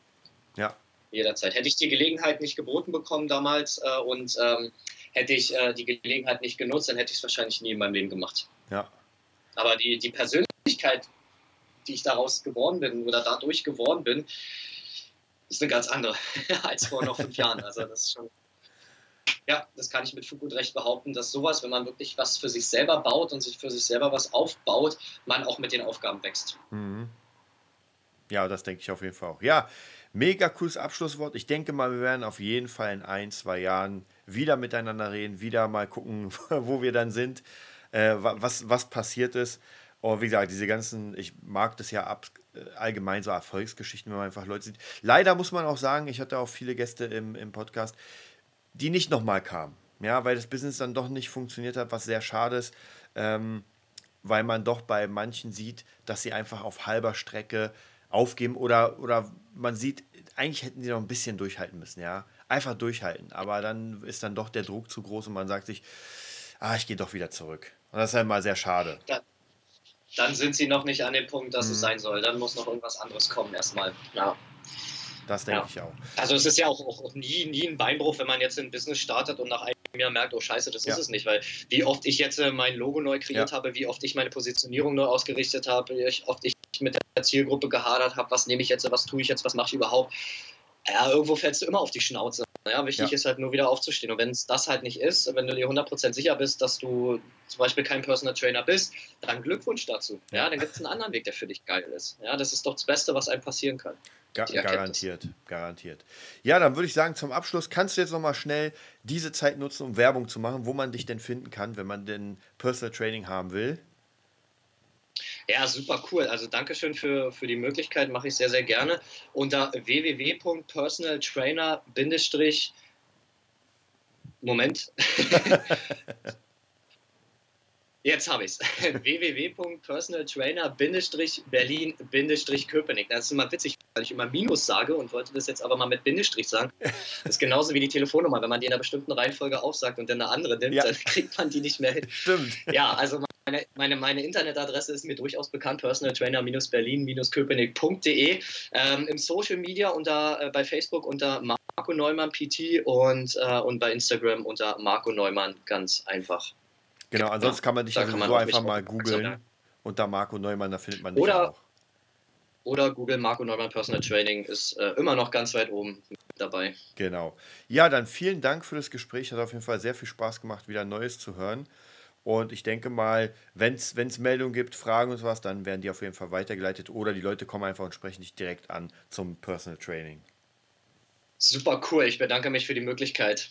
Ja. Jederzeit. Hätte ich die Gelegenheit nicht geboten bekommen damals äh, und ähm, hätte ich äh, die Gelegenheit nicht genutzt, dann hätte ich es wahrscheinlich nie in meinem Leben gemacht. Ja. Aber die, die Persönlichkeit, die ich daraus geworden bin oder dadurch geworden bin, ist eine ganz andere als vor noch fünf Jahren. Also das ist schon ja, das kann ich mit Fug und Recht behaupten, dass sowas, wenn man wirklich was für sich selber baut und sich für sich selber was aufbaut, man auch mit den Aufgaben wächst. Mhm. Ja, das denke ich auf jeden Fall auch. Ja, mega cooles Abschlusswort. Ich denke mal, wir werden auf jeden Fall in ein, zwei Jahren wieder miteinander reden, wieder mal gucken, wo wir dann sind, äh, was, was passiert ist. Und wie gesagt, diese ganzen, ich mag das ja ab, äh, allgemein so Erfolgsgeschichten, wenn man einfach Leute sieht. Leider muss man auch sagen, ich hatte auch viele Gäste im, im Podcast, die nicht nochmal kamen. Ja, weil das Business dann doch nicht funktioniert hat, was sehr schade ist, ähm, weil man doch bei manchen sieht, dass sie einfach auf halber Strecke aufgeben oder, oder man sieht, eigentlich hätten sie noch ein bisschen durchhalten müssen, ja. Einfach durchhalten. Aber dann ist dann doch der Druck zu groß und man sagt sich, ah, ich gehe doch wieder zurück. Und das ist halt mal sehr schade. Ja, dann sind sie noch nicht an dem Punkt, dass mhm. es sein soll. Dann muss noch irgendwas anderes kommen erstmal. Ja. Das denke ja. ich auch. Also es ist ja auch, auch, nie, nie ein Beinbruch, wenn man jetzt ein Business startet und nach einem Jahr merkt, oh scheiße, das ja. ist es nicht. Weil wie oft ich jetzt äh, mein Logo neu kreiert ja. habe, wie oft ich meine Positionierung neu ausgerichtet habe, wie oft ich mit der Zielgruppe gehadert habe, was nehme ich jetzt, was tue ich jetzt, was mache ich überhaupt. Ja, irgendwo fällst du immer auf die Schnauze. Ja, wichtig ja. ist halt nur wieder aufzustehen. Und wenn es das halt nicht ist, wenn du dir 100% sicher bist, dass du zum Beispiel kein Personal Trainer bist, dann Glückwunsch dazu. Ja, dann gibt es einen anderen Weg, der für dich geil ist. Ja, das ist doch das Beste, was einem passieren kann. Ga garantiert, garantiert. Ja, dann würde ich sagen, zum Abschluss kannst du jetzt nochmal schnell diese Zeit nutzen, um Werbung zu machen, wo man dich denn finden kann, wenn man denn Personal Training haben will. Ja, super cool. Also Dankeschön für, für die Möglichkeit, mache ich sehr, sehr gerne. Unter www.personaltrainer- Moment. Jetzt habe ich es. www.personaltrainer-berlin-köpenick. Das ist immer witzig, weil ich immer Minus sage und wollte das jetzt aber mal mit Bindestrich sagen. Das ist genauso wie die Telefonnummer. Wenn man die in einer bestimmten Reihenfolge aufsagt und dann eine andere nimmt, ja. dann kriegt man die nicht mehr hin. Stimmt. Ja, also meine, meine, meine Internetadresse ist mir durchaus bekannt, personaltrainer-berlin-köpenick.de. Ähm, Im Social Media unter, äh, bei Facebook unter Marco Neumann PT und, äh, und bei Instagram unter Marco Neumann ganz einfach. Genau, ansonsten kann man dich ja sowieso einfach mal googeln unter Marco Neumann, da findet man dich oder, auch. Oder Google Marco Neumann Personal Training ist äh, immer noch ganz weit oben dabei. Genau. Ja, dann vielen Dank für das Gespräch. Hat auf jeden Fall sehr viel Spaß gemacht, wieder Neues zu hören. Und ich denke mal, wenn es Meldungen gibt, Fragen und sowas, dann werden die auf jeden Fall weitergeleitet oder die Leute kommen einfach und sprechen dich direkt an zum Personal Training. Super cool. Ich bedanke mich für die Möglichkeit.